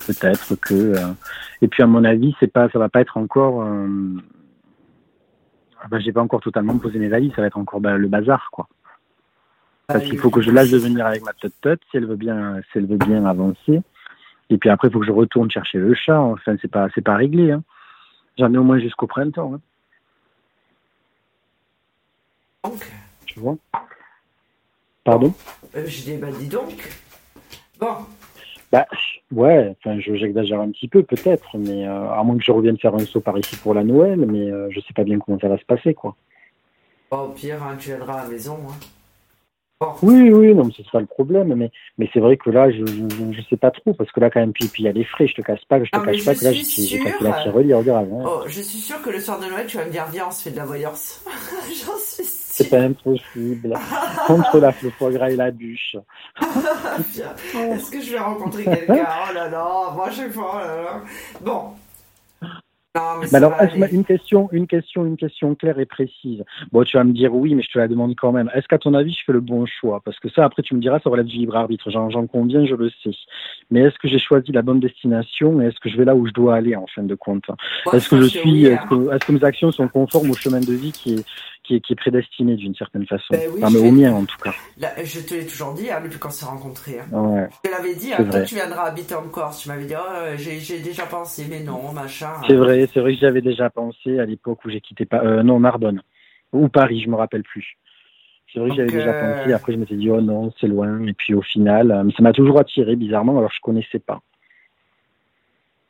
peut-être que. euh, Et puis, à mon avis, c'est pas, ça va pas être encore. Euh... ah Ben, j'ai pas encore totalement posé mes valises. Ça va être encore ben, le bazar, quoi. Parce qu'il faut que je lâche de venir avec ma tête si elle veut bien, si elle veut bien avancer. Et puis après, il faut que je retourne chercher le chat. Enfin, c'est pas, c'est pas réglé. Hein. J'en ai au moins jusqu'au printemps. Hein. Donc, Tu vois? Pardon? Euh, je dis, bah dis donc. Bon, Bah ouais. Enfin, je- j'exagère un petit peu peut-être, mais euh, à moins que je revienne faire un saut par ici pour la Noël, mais euh, je sais pas bien comment ça va se passer, quoi. Bon, au pire, hein, tu viendras à la maison. hein. Bon, Oui, oui, non, mais c'est ça le problème. Mais, mais c'est vrai que là, je, je, je sais pas trop, parce que là, quand même, puis il y a les frais. Je te cache pas, je te Ah, cache pas que là, j'ai j'ai cassé la tirelire grave. Hein. oh, je suis sûre que le soir de Noël, tu vas me dire, viens, on se fait de la voyance. *laughs* J'en suis C'est pas impossible. Entre la, le foie gras et la bûche. *laughs* Est-ce que je vais rencontrer quelqu'un? Oh là là, moi je sais pas, oh là là. Bon. Non, mais alors, une question, une question, une question claire et précise. Bon, tu vas me dire oui, mais je te la demande quand même. Est-ce qu'à ton avis, je fais le bon choix? Parce que ça, après, tu me diras, ça relève du libre arbitre. J'en, conviens, je le sais. Mais est-ce que j'ai choisi la bonne destination et est-ce que je vais là où je dois aller en fin de compte? Est-ce que je suis, est-ce hein. que, est-ce que mes actions sont conformes au chemin de vie qui est, qui est, qui est prédestiné d'une certaine façon Ben oui, Enfin, mais au mien en tout cas. Là, je te l'ai toujours dit, hein, depuis qu'on s'est rencontrés. hein. Ouais. Je te l'avais dit, hein, toi tu viendras habiter en Corse. Tu m'avais dit, oh, j'ai, j'ai déjà pensé, mais non, machin. C'est vrai, c'est vrai que j'y avais déjà pensé à l'époque où j'ai quitté pas, euh, non Narbonne ou Paris, je me rappelle plus. C'est vrai que j'avais déjà euh, pensé. Après, je me suis dit oh non, c'est loin. Et puis au final, euh, ça m'a toujours attiré bizarrement. Alors je connaissais pas.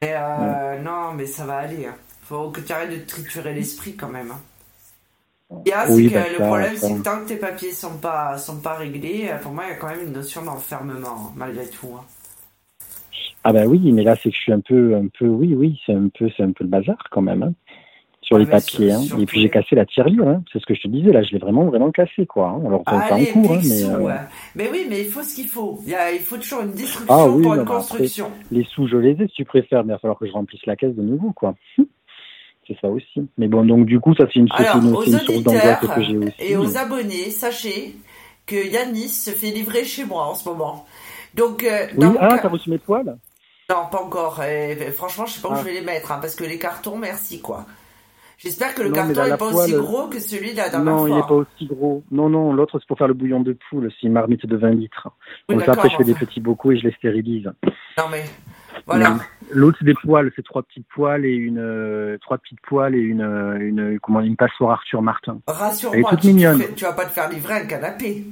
Mais euh, non, mais ça va aller. hein. Faut que tu arrêtes de triturer l'esprit quand même. Il y a, Oui, c'est que le ça, problème, c'est que tant que tes papiers sont pas, sont pas réglés, euh, pour moi, il y a quand même une notion d'enfermement, hein, malgré tout. hein. Ah ben oui, mais là c'est que je suis un peu, un peu, oui, oui, c'est un peu, c'est un peu le bazar quand même. hein, sur Ah, les papiers. hein. Et puis j'ai cassé la tirelire. Hein. C'est ce que je te disais. Là, je l'ai vraiment, vraiment cassé quoi. hein. Alors c'est c'est en Allez, cours, mais Picsou, euh, ouais. Mais oui, mais il faut ce qu'il faut. Il, y a- il faut toujours une destruction Ah oui, pour une mais après- construction. les sous je les ai si tu préfères, mais il va falloir que je remplisse la caisse de nouveau quoi. C'est ça aussi. Mais bon, donc du coup, ça c'est une, Alors, une, aux c'est une source d'angoisse que j'ai aussi. et aux abonnés, sachez que Yanis se fait livrer chez moi en ce moment. Donc, euh, Oui, mon ah, t'as reçu mes poils Non, pas encore. Et, franchement, je sais pas où Ah. je vais les mettre, hein, parce que les cartons, merci quoi. J'espère que le Non, carton la- est la pas aussi poêle- gros que celui dernière Non, il n'est pas aussi gros. Non, non, l'autre c'est pour faire le bouillon de poule, c'est une marmite de 20 litres. Oui, Donc après, je fais des petits bocaux et je les stérilise. Non mais voilà. Mais L'autre c'est des poils, c'est trois petites poils et une euh, trois petites poils et une euh, une comment une passoire Arthur Martin. Rassure-moi, tu, tu tu vas pas te faire livrer un canapé.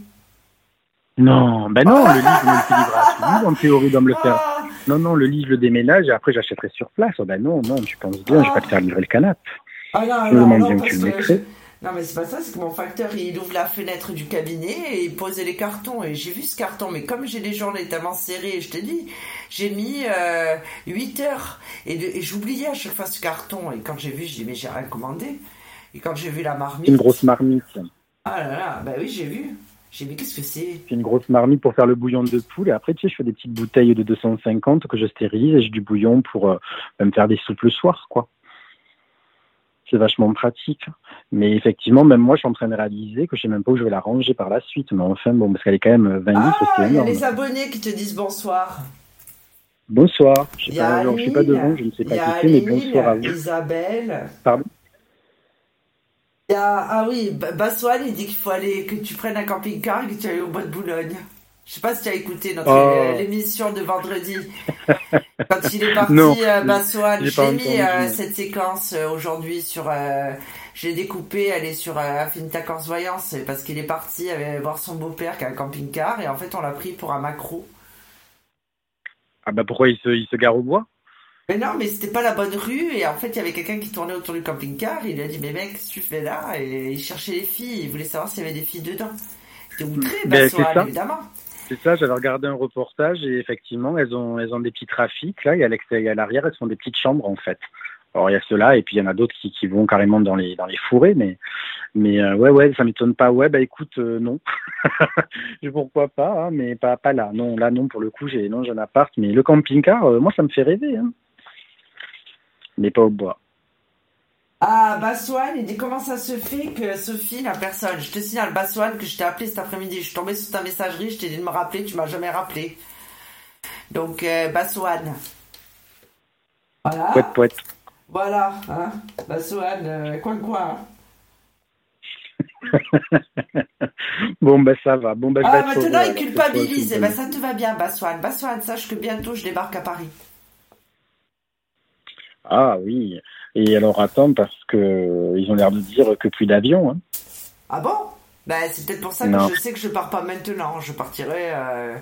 Non, ben non, le lit je me le fais livrer à en théorie de me le faire. Ah, Non, non, le lit je le déménage et après j'achèterai sur place. Oh, ben non, non, tu penses bien, je vais pas te faire livrer le canapé. ah non, non, bien que parce tu le que Non mais c'est pas ça, c'est que mon facteur il ouvre la fenêtre du cabinet et il posait les cartons et j'ai vu ce carton mais comme j'ai des journées tellement serrées, je te dis, j'ai mis euh, 8 heures et j'oubliais à chaque fois ce carton et quand j'ai vu, j'ai dit mais j'ai rien commandé et quand j'ai vu la marmite, Une grosse marmite. ah là là, bah oui j'ai vu, j'ai dit mais qu'est-ce que c'est? C'est une grosse marmite pour faire le bouillon de poule. Et après, tu sais, je fais des petites bouteilles de 250 que je stérilise et j'ai du bouillon pour euh, me faire des soupes le soir, quoi. C'est vachement pratique. Mais effectivement, même moi, je suis en train de réaliser que je sais même pas où je vais la ranger par la suite. Mais enfin, bon, parce qu'elle est quand même 20 litres, Ah, c'est il y a les abonnés qui te disent bonsoir. Bonsoir. Je sais y a pas, alors, je suis pas devant, je ne sais pas qui c'est, mais bonsoir à vous. Isabelle. Pardon Il y a, ah oui, Ba- Bassoine, il dit qu'il faut aller, que tu prennes un camping-car et que tu ailles au bois de Boulogne. Je sais pas si tu as écouté notre Oh. euh, l'émission de vendredi. *laughs* Quand il est parti, Non, euh, Bassoine, j'ai mis euh, cette séquence euh, aujourd'hui sur. Euh, je l'ai découpée, elle est sur euh, Affinita Corse Voyance, parce qu'il est parti aller voir son beau-père qui a un camping-car et en fait on l'a pris pour un macro. Ah bah pourquoi il se, il se gare au bois? Mais non, mais c'était pas la bonne rue et en fait il y avait quelqu'un qui tournait autour du camping-car. Il a dit mais mec, qu'est-ce que tu fais là Et il cherchait les filles. Il voulait savoir s'il y avait des filles dedans. C'était outré, Ben, ça. évidemment. C'est ça, j'avais regardé un reportage et effectivement, elles ont, elles ont des petits trafics là et à l'extérieur, et à l'arrière, elles font des petites chambres en fait. Alors il y a ceux-là et puis il y en a d'autres qui, qui vont carrément dans les dans les fourrés, mais mais euh, ouais ouais ça m'étonne pas. Ouais bah écoute euh, non, *laughs* pourquoi pas, hein, mais pas pas là. Non là non pour le coup j'ai non j'ai un appart, mais le camping-car euh, moi ça me fait rêver, hein. mais pas au bois. Ah, Baswan, il dit comment ça se fait que Sophie, la personne, je te signale Baswan que je t'ai appelé cet après-midi, je suis tombée sur ta messagerie, je t'ai dit de me rappeler, tu m'as jamais rappelé. Donc, euh, Baswan. Voilà. Poète poète. Voilà, hein. Baswan, euh, coin coin. *laughs* bon ben ça va. Bon ben Ah, maintenant il culpabilise. Eh ben, ça te va bien, Baswan. Baswan, sache que bientôt je débarque à Paris. Ah oui. Et alors attends parce que ils ont l'air de dire que plus d'avions. Hein. Ah bon? Ben, c'est peut-être pour ça Non. que je sais que je pars pas maintenant. Je partirai euh,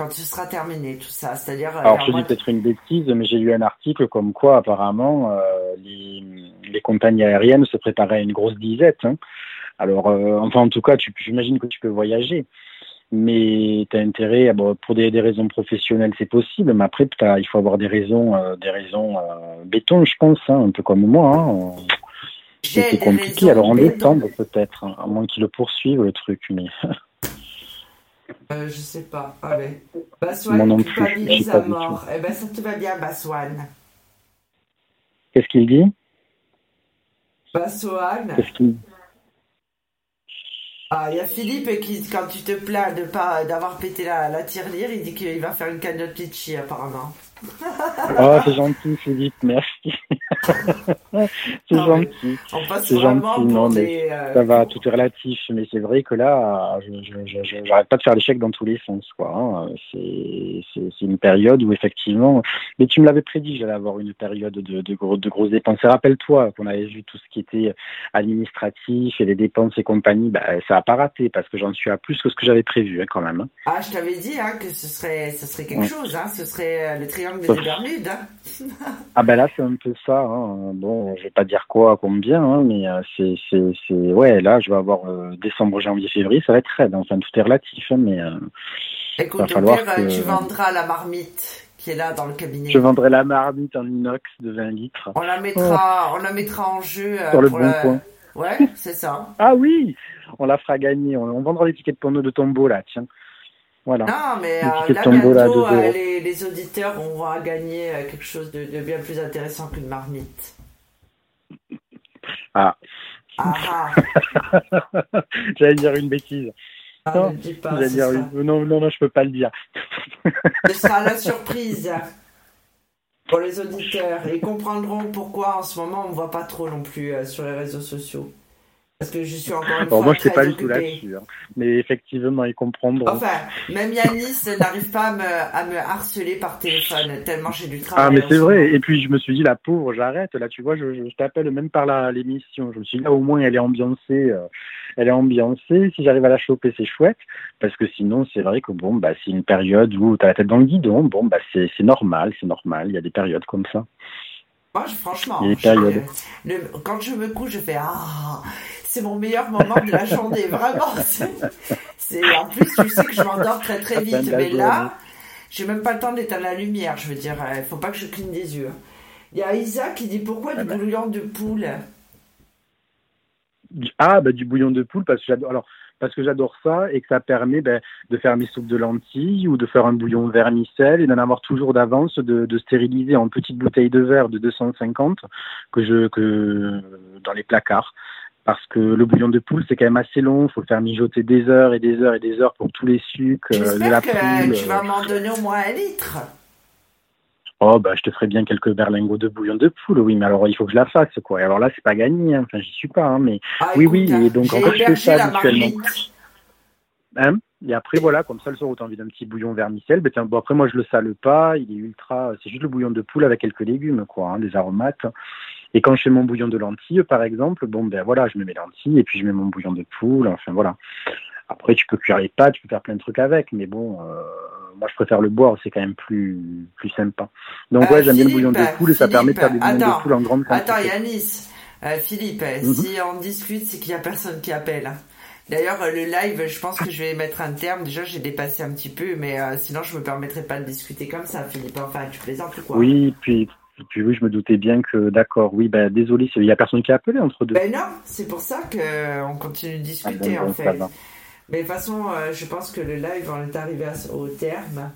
quand ce sera terminé, tout ça. C'est-à-dire. euh, Alors je dis peut-être une bêtise, mais j'ai lu un article comme quoi apparemment euh, les, les compagnies aériennes se préparaient à une grosse disette. hein. Alors euh, enfin en tout cas, j'imagine que tu peux voyager. Mais tu as intérêt, bon, pour des, des raisons professionnelles, c'est possible, mais après, il faut avoir des raisons, euh, des raisons béton, je pense, hein, un peu comme moi. Hein. Des compliqué, alors en béton. décembre peut-être, hein, à moins qu'ils le poursuivent le truc, mais *laughs* Euh, je sais pas. Allez. Baswan culpabilise à mort. Eh ben, ça te va bien, Baswan. qu'est-ce qu'il dit? Baswan. Qu'est-ce qu'il Ah, il y a Philippe qui, quand tu te plains de pas d'avoir pété la, la tirelire, il dit qu'il va faire une cagnotte litchi, apparemment. Oh, c'est gentil, Philippe, merci. *laughs* c'est gentil. C'est gentil, non, mais euh, Ça va, tout est relatif, mais c'est vrai que là, j'arrête pas de faire des chèques dans tous les sens, quoi. hein. C'est, une période où effectivement, mais tu me l'avais prédit, j'allais avoir une période de, de, gros, de grosses dépenses. Et Rappelle-toi qu'on avait vu tout ce qui était administratif et les dépenses et compagnie, bah, ça a pas raté parce que j'en suis à plus que ce que j'avais prévu, hein, quand même. hein. Ah, je t'avais dit hein, que ce serait, ce serait quelque Ouais. chose. Ce serait euh, le triangle des Bermudes. Hein. *laughs* Ah ben là c'est un peu ça. Hein. Bon, je vais pas dire quoi, combien, hein, mais euh, c'est, c'est, c'est, ouais, là je vais avoir euh, décembre, janvier, février, ça va être raide. Enfin tout est relatif, hein, mais euh, Écoute, va falloir pire, que- tu vendras la marmite qui est là dans le cabinet. je vendrai la marmite en inox de 20 litres. On la mettra, on la mettra en jeu euh, Sur le pour bon la- coin. Ouais, c'est ça. *laughs* Ah oui, on la fera gagner. On, on vendra les tickets de de tombeau là, tiens. Voilà. Non, mais euh, là, bientôt, 2 euh, les, les auditeurs vont à gagner euh, quelque chose de, de bien plus intéressant qu'une marmite. Ah, Ah, ah. *laughs* j'allais dire une bêtise. Ah, Non, ne pas, dire une- Non, non, non, je peux pas le dire. *laughs* ce sera la surprise pour les auditeurs. Ils comprendront pourquoi en ce moment on ne voit pas trop non plus euh, sur les réseaux sociaux. Parce que je suis encore une Bon, fois moi, je sais très pas du tout là-dessus. hein. Mais effectivement, ils comprendront. Enfin, même Yanis *laughs* n'arrive pas à me, à me harceler par téléphone, tellement j'ai du travail. Ah, mais c'est ce vrai. Et puis, je me suis dit, la pauvre, j'arrête. Là, tu vois, je, je, je t'appelle même par la- l'émission. Je me suis dit, là, au moins, elle est ambiancée. euh, elle est ambiancée. Si j'arrive à la choper, c'est chouette. Parce que sinon, c'est vrai que bon, bah, c'est une période où tu as la tête dans le guidon. Bon, bah, c'est normal, c'est normal. Il y a des périodes comme ça. Moi, je- franchement, je- le- quand je me couche, je fais Ah, c'est mon meilleur moment de la journée, *laughs* vraiment. c'est- en plus, tu sais que je m'endors très très vite, mais là, j'ai même pas le temps d'éteindre la lumière. Je veux dire, il faut pas que je cligne des yeux. Il y a Isa qui dit pourquoi Ah du bah. bouillon de poule? Du- Ah, bah, du bouillon de poule, parce que j'adore. Alors, parce que j'adore ça et que ça permet ben, de faire mes soupes de lentilles ou de faire un bouillon vermicelle et d'en avoir toujours d'avance, de, de stériliser en petites bouteilles de verre de 250 que je que dans les placards. Parce que le bouillon de poule, c'est quand même assez long, il faut le faire mijoter des heures et des heures et des heures pour tous les sucres euh, de la que poule. tu vas m'en donner au moins un litre. Oh, bah, je te ferai bien quelques berlingots de bouillon de poule, oui, mais alors il faut que je la fasse, quoi. Et alors là, c'est pas gagné, hein. enfin, j'y suis pas, hein, mais Ah, oui, écoute, oui, hein, et donc encore, je fais ça habituellement. Hein? Et après, voilà, comme ça, le soir où t'as envie d'un petit bouillon vermicelle, ben, tiens, bon, après, moi, je le sale pas, il est ultra, c'est juste le bouillon de poule avec quelques légumes, quoi, des aromates. Et quand je fais mon bouillon de lentilles, par exemple, bon, ben voilà, je mets mes lentilles et puis je mets mon bouillon de poule, enfin, voilà. Après, tu peux cuire les pâtes, tu peux faire plein de trucs avec, mais bon, euh, moi, je préfère le boire, c'est quand même plus, plus sympa. Donc, Euh, ouais, j'aime bien le bouillon de poule et ça permet de faire des bouillons de poule en grande quantité. Attends, Yanis, euh, Philippe, Mhm. si on discute, c'est qu'il y a personne qui appelle. hein. D'ailleurs, euh, le live, je pense que je vais mettre un terme. Déjà, j'ai dépassé un petit peu, mais euh, sinon, je me permettrai pas de discuter comme ça, Philippe. Enfin, tu plaisantes ou quoi? Oui, puis puis oui, je me doutais bien que, d'accord, oui, ben désolé, il y a personne qui a appelé entre deux. Ben non, c'est pour ça qu'on continue de discuter Ah bon, en bon, fait. Mais de toute façon, euh, je pense que le live, on est arrivé au terme.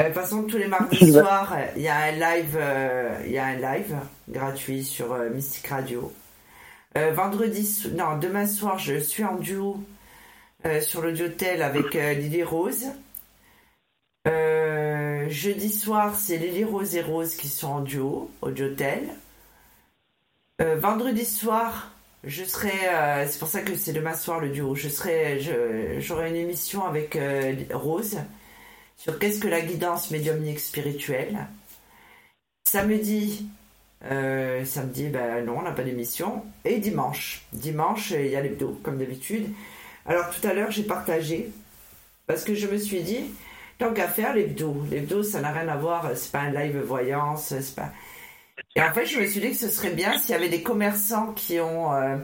Euh, De toute façon, tous les mardis *laughs* soirs, il y a un live, euh, il y a un live gratuit sur euh, Mystic Radio. Vendredi, non, demain soir, je suis en duo sur l'audiotel avec euh, Lily Rose. Euh, jeudi soir, c'est Lily Rose et Rose qui sont en duo, audiotel. Euh, vendredi soir, je serai, euh, c'est pour ça que c'est demain soir le duo. Je serai, j'aurai une émission avec Rose sur qu'est-ce que la guidance médiumnique spirituelle. Samedi, samedi, ben non, on n'a pas d'émission. Et dimanche, dimanche, il y a l'hebdo comme d'habitude. Alors tout à l'heure, j'ai partagé parce que je me suis dit, qu'à faire l'hebdo, l'hebdo, ça n'a rien à voir. C'est pas un live voyance, c'est pas. Et en fait, je me suis dit que ce serait bien s'il y avait des commerçants qui ont, euh,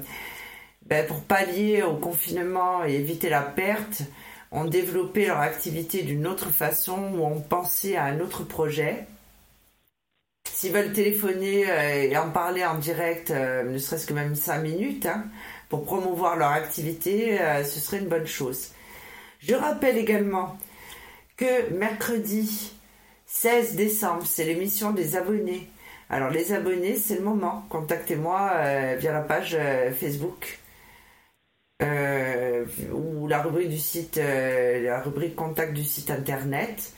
ben, pour pallier au confinement et éviter la perte, ont développé leur activité d'une autre façon ou ont pensé à un autre projet. S'ils veulent téléphoner euh, et en parler en direct, euh, ne serait-ce que même 5 minutes, hein, pour promouvoir leur activité, ce serait une bonne chose. Je rappelle également que mercredi 16 décembre, c'est l'émission des abonnés. Alors les abonnés, c'est le moment. Contactez-moi euh, via la page euh, Facebook euh, ou la rubrique du site, la rubrique contact du site internet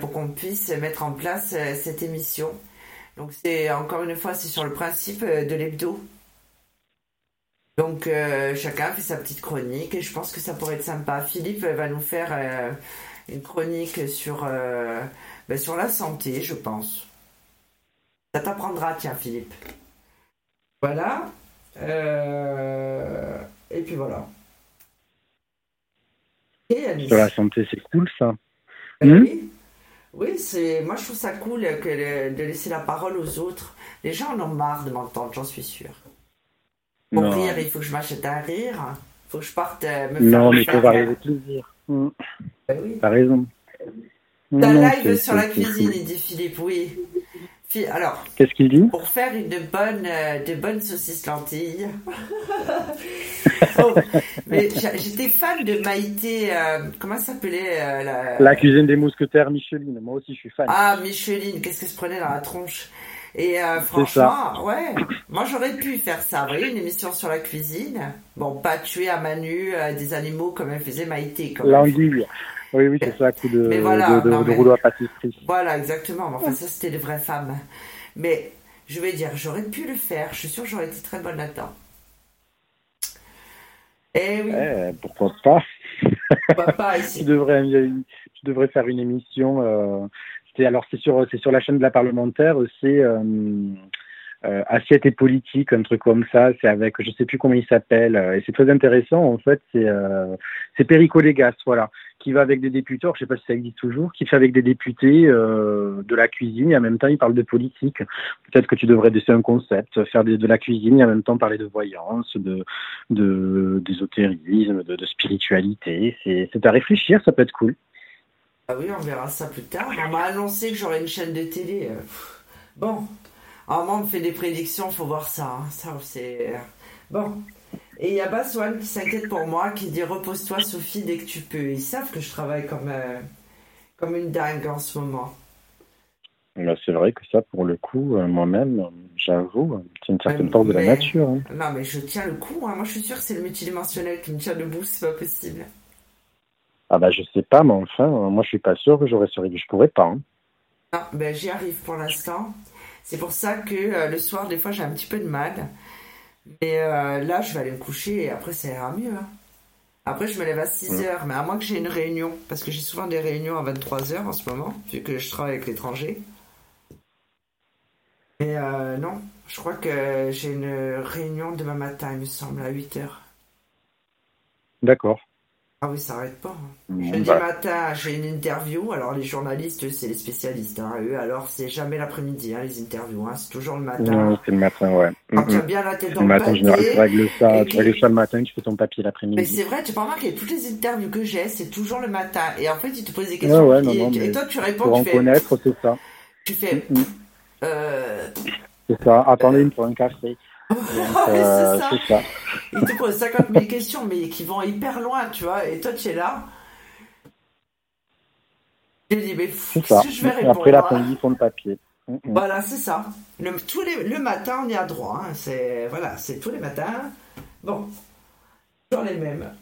pour qu'on puisse mettre en place cette émission. Donc c'est encore une fois, c'est sur le principe de l'hebdo. Donc chacun fait sa petite chronique et je pense que ça pourrait être sympa. Philippe va nous faire une chronique sur, euh, ben, sur la santé, je pense. Ça t'apprendra, tiens, Philippe. Voilà. Euh, Et puis voilà. Et Sur la santé, c'est cool ça. Euh, Hmm Oui, oui c'est... moi je trouve ça cool que le- de laisser la parole aux autres. Les gens en ont marre de m'entendre, j'en suis sûre. Pour Non. rire, il faut que je m'achète un rire. Il faut que je parte euh, me faire Non, mais il faut varier le plaisir. Mm. Ben oui. T'as raison. T'as live sur la cuisine, il dit Philippe, oui. Alors, Qu'est-ce qu'il dit? pour faire une bonne, euh, de bonnes saucisses lentilles. *laughs* Oh, j'étais fan de Maïté, euh, comment s'appelait euh, la... La cuisine des mousquetaires Micheline. Moi aussi, je suis fan. Ah, Micheline, qu'est-ce que se prenait dans la tronche? Et euh, ça. franchement, ouais, moi j'aurais pu faire ça. Vous voyez, une émission sur la cuisine. Bon, pas tuer à Manu euh, des animaux comme elle faisait Maïté. L'anguille. Oui, oui, c'est ça, coup de, Mais voilà, de, de- non, de mais- rouleau à pâtisserie. Voilà, exactement. Enfin, ça, c'était les vraies femmes. Mais je vais dire, j'aurais pu le faire. Je suis sûre que j'aurais été très bonne là-dedans. Eh oui, Eh, pourquoi pas? Papa *laughs* tu ici. devrais, tu devrais faire une émission. Euh, alors, c'est sur, c'est sur la chaîne de la parlementaire, c'est euh, euh, Assiette et politique, un truc comme ça. C'est avec, je sais plus comment il s'appelle, euh, et c'est très intéressant. En fait, c'est euh, c'est Perico voilà, qui va avec des députés. alors, Je sais pas si ça existe toujours, qui fait avec des députés de la cuisine et en même temps il parle de politique. Peut-être que tu devrais laisser un concept, faire de la cuisine et en même temps parler de voyance, de d'ésotérisme, de, de spiritualité. C'est à réfléchir, ça peut être cool. Ah oui, on verra ça plus tard. On m'a annoncé que j'aurais une chaîne de télé. euh, Bon, à un moment, on me fait des prédictions, faut voir ça. hein. Ça, c'est. euh, Bon. Et il y a Baswan qui s'inquiète pour moi, qui dit Repose-toi, Sophie, dès que tu peux. Ils savent que je travaille comme, euh, comme une dingue en ce moment. Bah, c'est vrai que ça, pour le coup, euh, moi-même, j'avoue, c'est une certaine force de la mais- nature. hein. Non, mais je tiens le coup. hein. Moi, je suis sûre que c'est le multidimensionnel qui me tient debout, c'est pas possible. Ah bah je sais pas, mais enfin, moi je suis pas sûr que j'aurais survécu. Je pourrais pas. hein. Non, ben j'y arrive pour l'instant. C'est pour ça que euh, le soir, des fois, j'ai un petit peu de mal. Mais euh, là, je vais aller me coucher et après, ça ira mieux. hein. Après, je me lève à 6 Mm. heures, mais à moins que j'ai une réunion, parce que j'ai souvent des réunions à 23 heures en ce moment, vu que je travaille avec l'étranger. Mais euh, non, je crois que j'ai une réunion demain matin, il me semble, à 8 heures. D'accord. Ah oui, ça arrête pas. hein. Jeudi bah, matin, j'ai une interview. Alors, les journalistes, c'est les spécialistes. hein. Eux, alors, c'est jamais l'après-midi, hein, les interviews. hein. C'est toujours le matin. non, c'est le matin, ouais. Quand Mm, tu as mm. bien la tête Le dans le matin, général, tu papier. règles ça, tu règles ça le matin, tu fais ton papier Mais l'après-midi. c'est vrai, tu peux remarquer, toutes les interviews que j'ai, c'est toujours le matin. Et en fait, ils te posent des questions. ouais, non, non, et mais toi, tu réponds, pour en tu fais, connaître, c'est ça. tu fais Mm, mm. Euh... C'est ça. Attendez une pour un café. Donc, *laughs* euh, c'est c'est ça. Ils te posent 50 000 questions, mais qui vont hyper loin, tu vois. Et toi, tu es là. Je dis, mais qu'est-ce ça. que je vais répondre après hein l'après-midi, de papier. Mm, mm. Voilà, c'est ça. Le, tous les, le matin, on y a droit. hein. C'est voilà, c'est tous les matins. Bon, toujours les mêmes.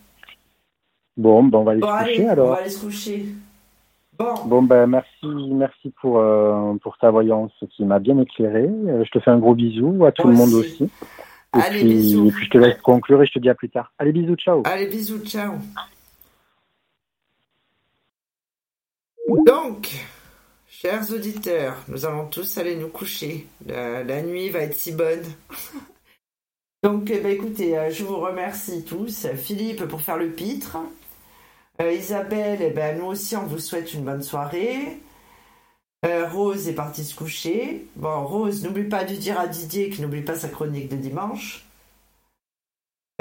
Bon, ben, on va aller Bon, se coucher allez, on alors. va aller se coucher. Bon, Bon, ben, merci, merci pour, euh, pour ta voyance qui m'a bien éclairé. Euh, je te fais un gros bisou, à tout Moi le monde aussi. aussi. Et Allez, puis, bisous. et puis, je te laisse conclure et je te dis à plus tard. Allez, bisous, ciao. allez, bisous, ciao. Donc, chers auditeurs, nous allons tous aller nous coucher. La, la nuit va être si bonne. Donc, eh ben, écoutez, euh, je vous remercie tous. Philippe pour faire le pitre. Euh, Isabelle, eh ben, nous aussi, on vous souhaite une bonne soirée. Euh, Rose est partie se coucher. Bon, Rose, n'oublie pas de dire à Didier qu'il n'oublie pas sa chronique de dimanche.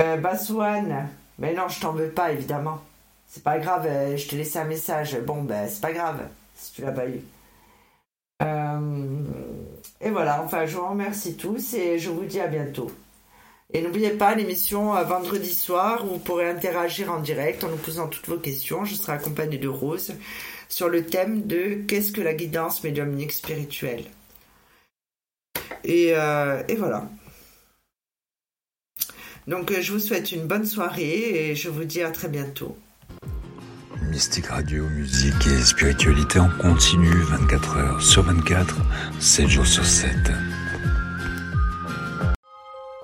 Euh, Baswan, mais non, je t'en veux pas, évidemment. C'est pas grave, euh, je t'ai laissé un message. Bon, ben, c'est pas grave, si tu l'as pas eu. Et voilà, enfin, je vous remercie tous et je vous dis à bientôt. Et n'oubliez pas l'émission euh, vendredi soir où vous pourrez interagir en direct en nous posant toutes vos questions. Je serai accompagnée de Rose sur le thème de qu'est-ce que la guidance médiumnique spirituelle? Et, euh, et voilà. Donc euh, je vous souhaite une bonne soirée et je vous dis à très bientôt. Mystique Radio, musique et spiritualité en continu 24 heures sur 24, 7 jours sur 7.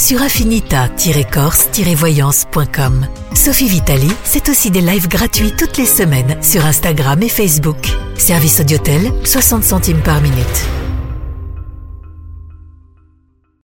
sur affinita-corse-voyance.com. Sophie Vitali, c'est aussi des lives gratuits toutes les semaines sur Instagram et Facebook. Service Audiotel, 60 centimes par minute.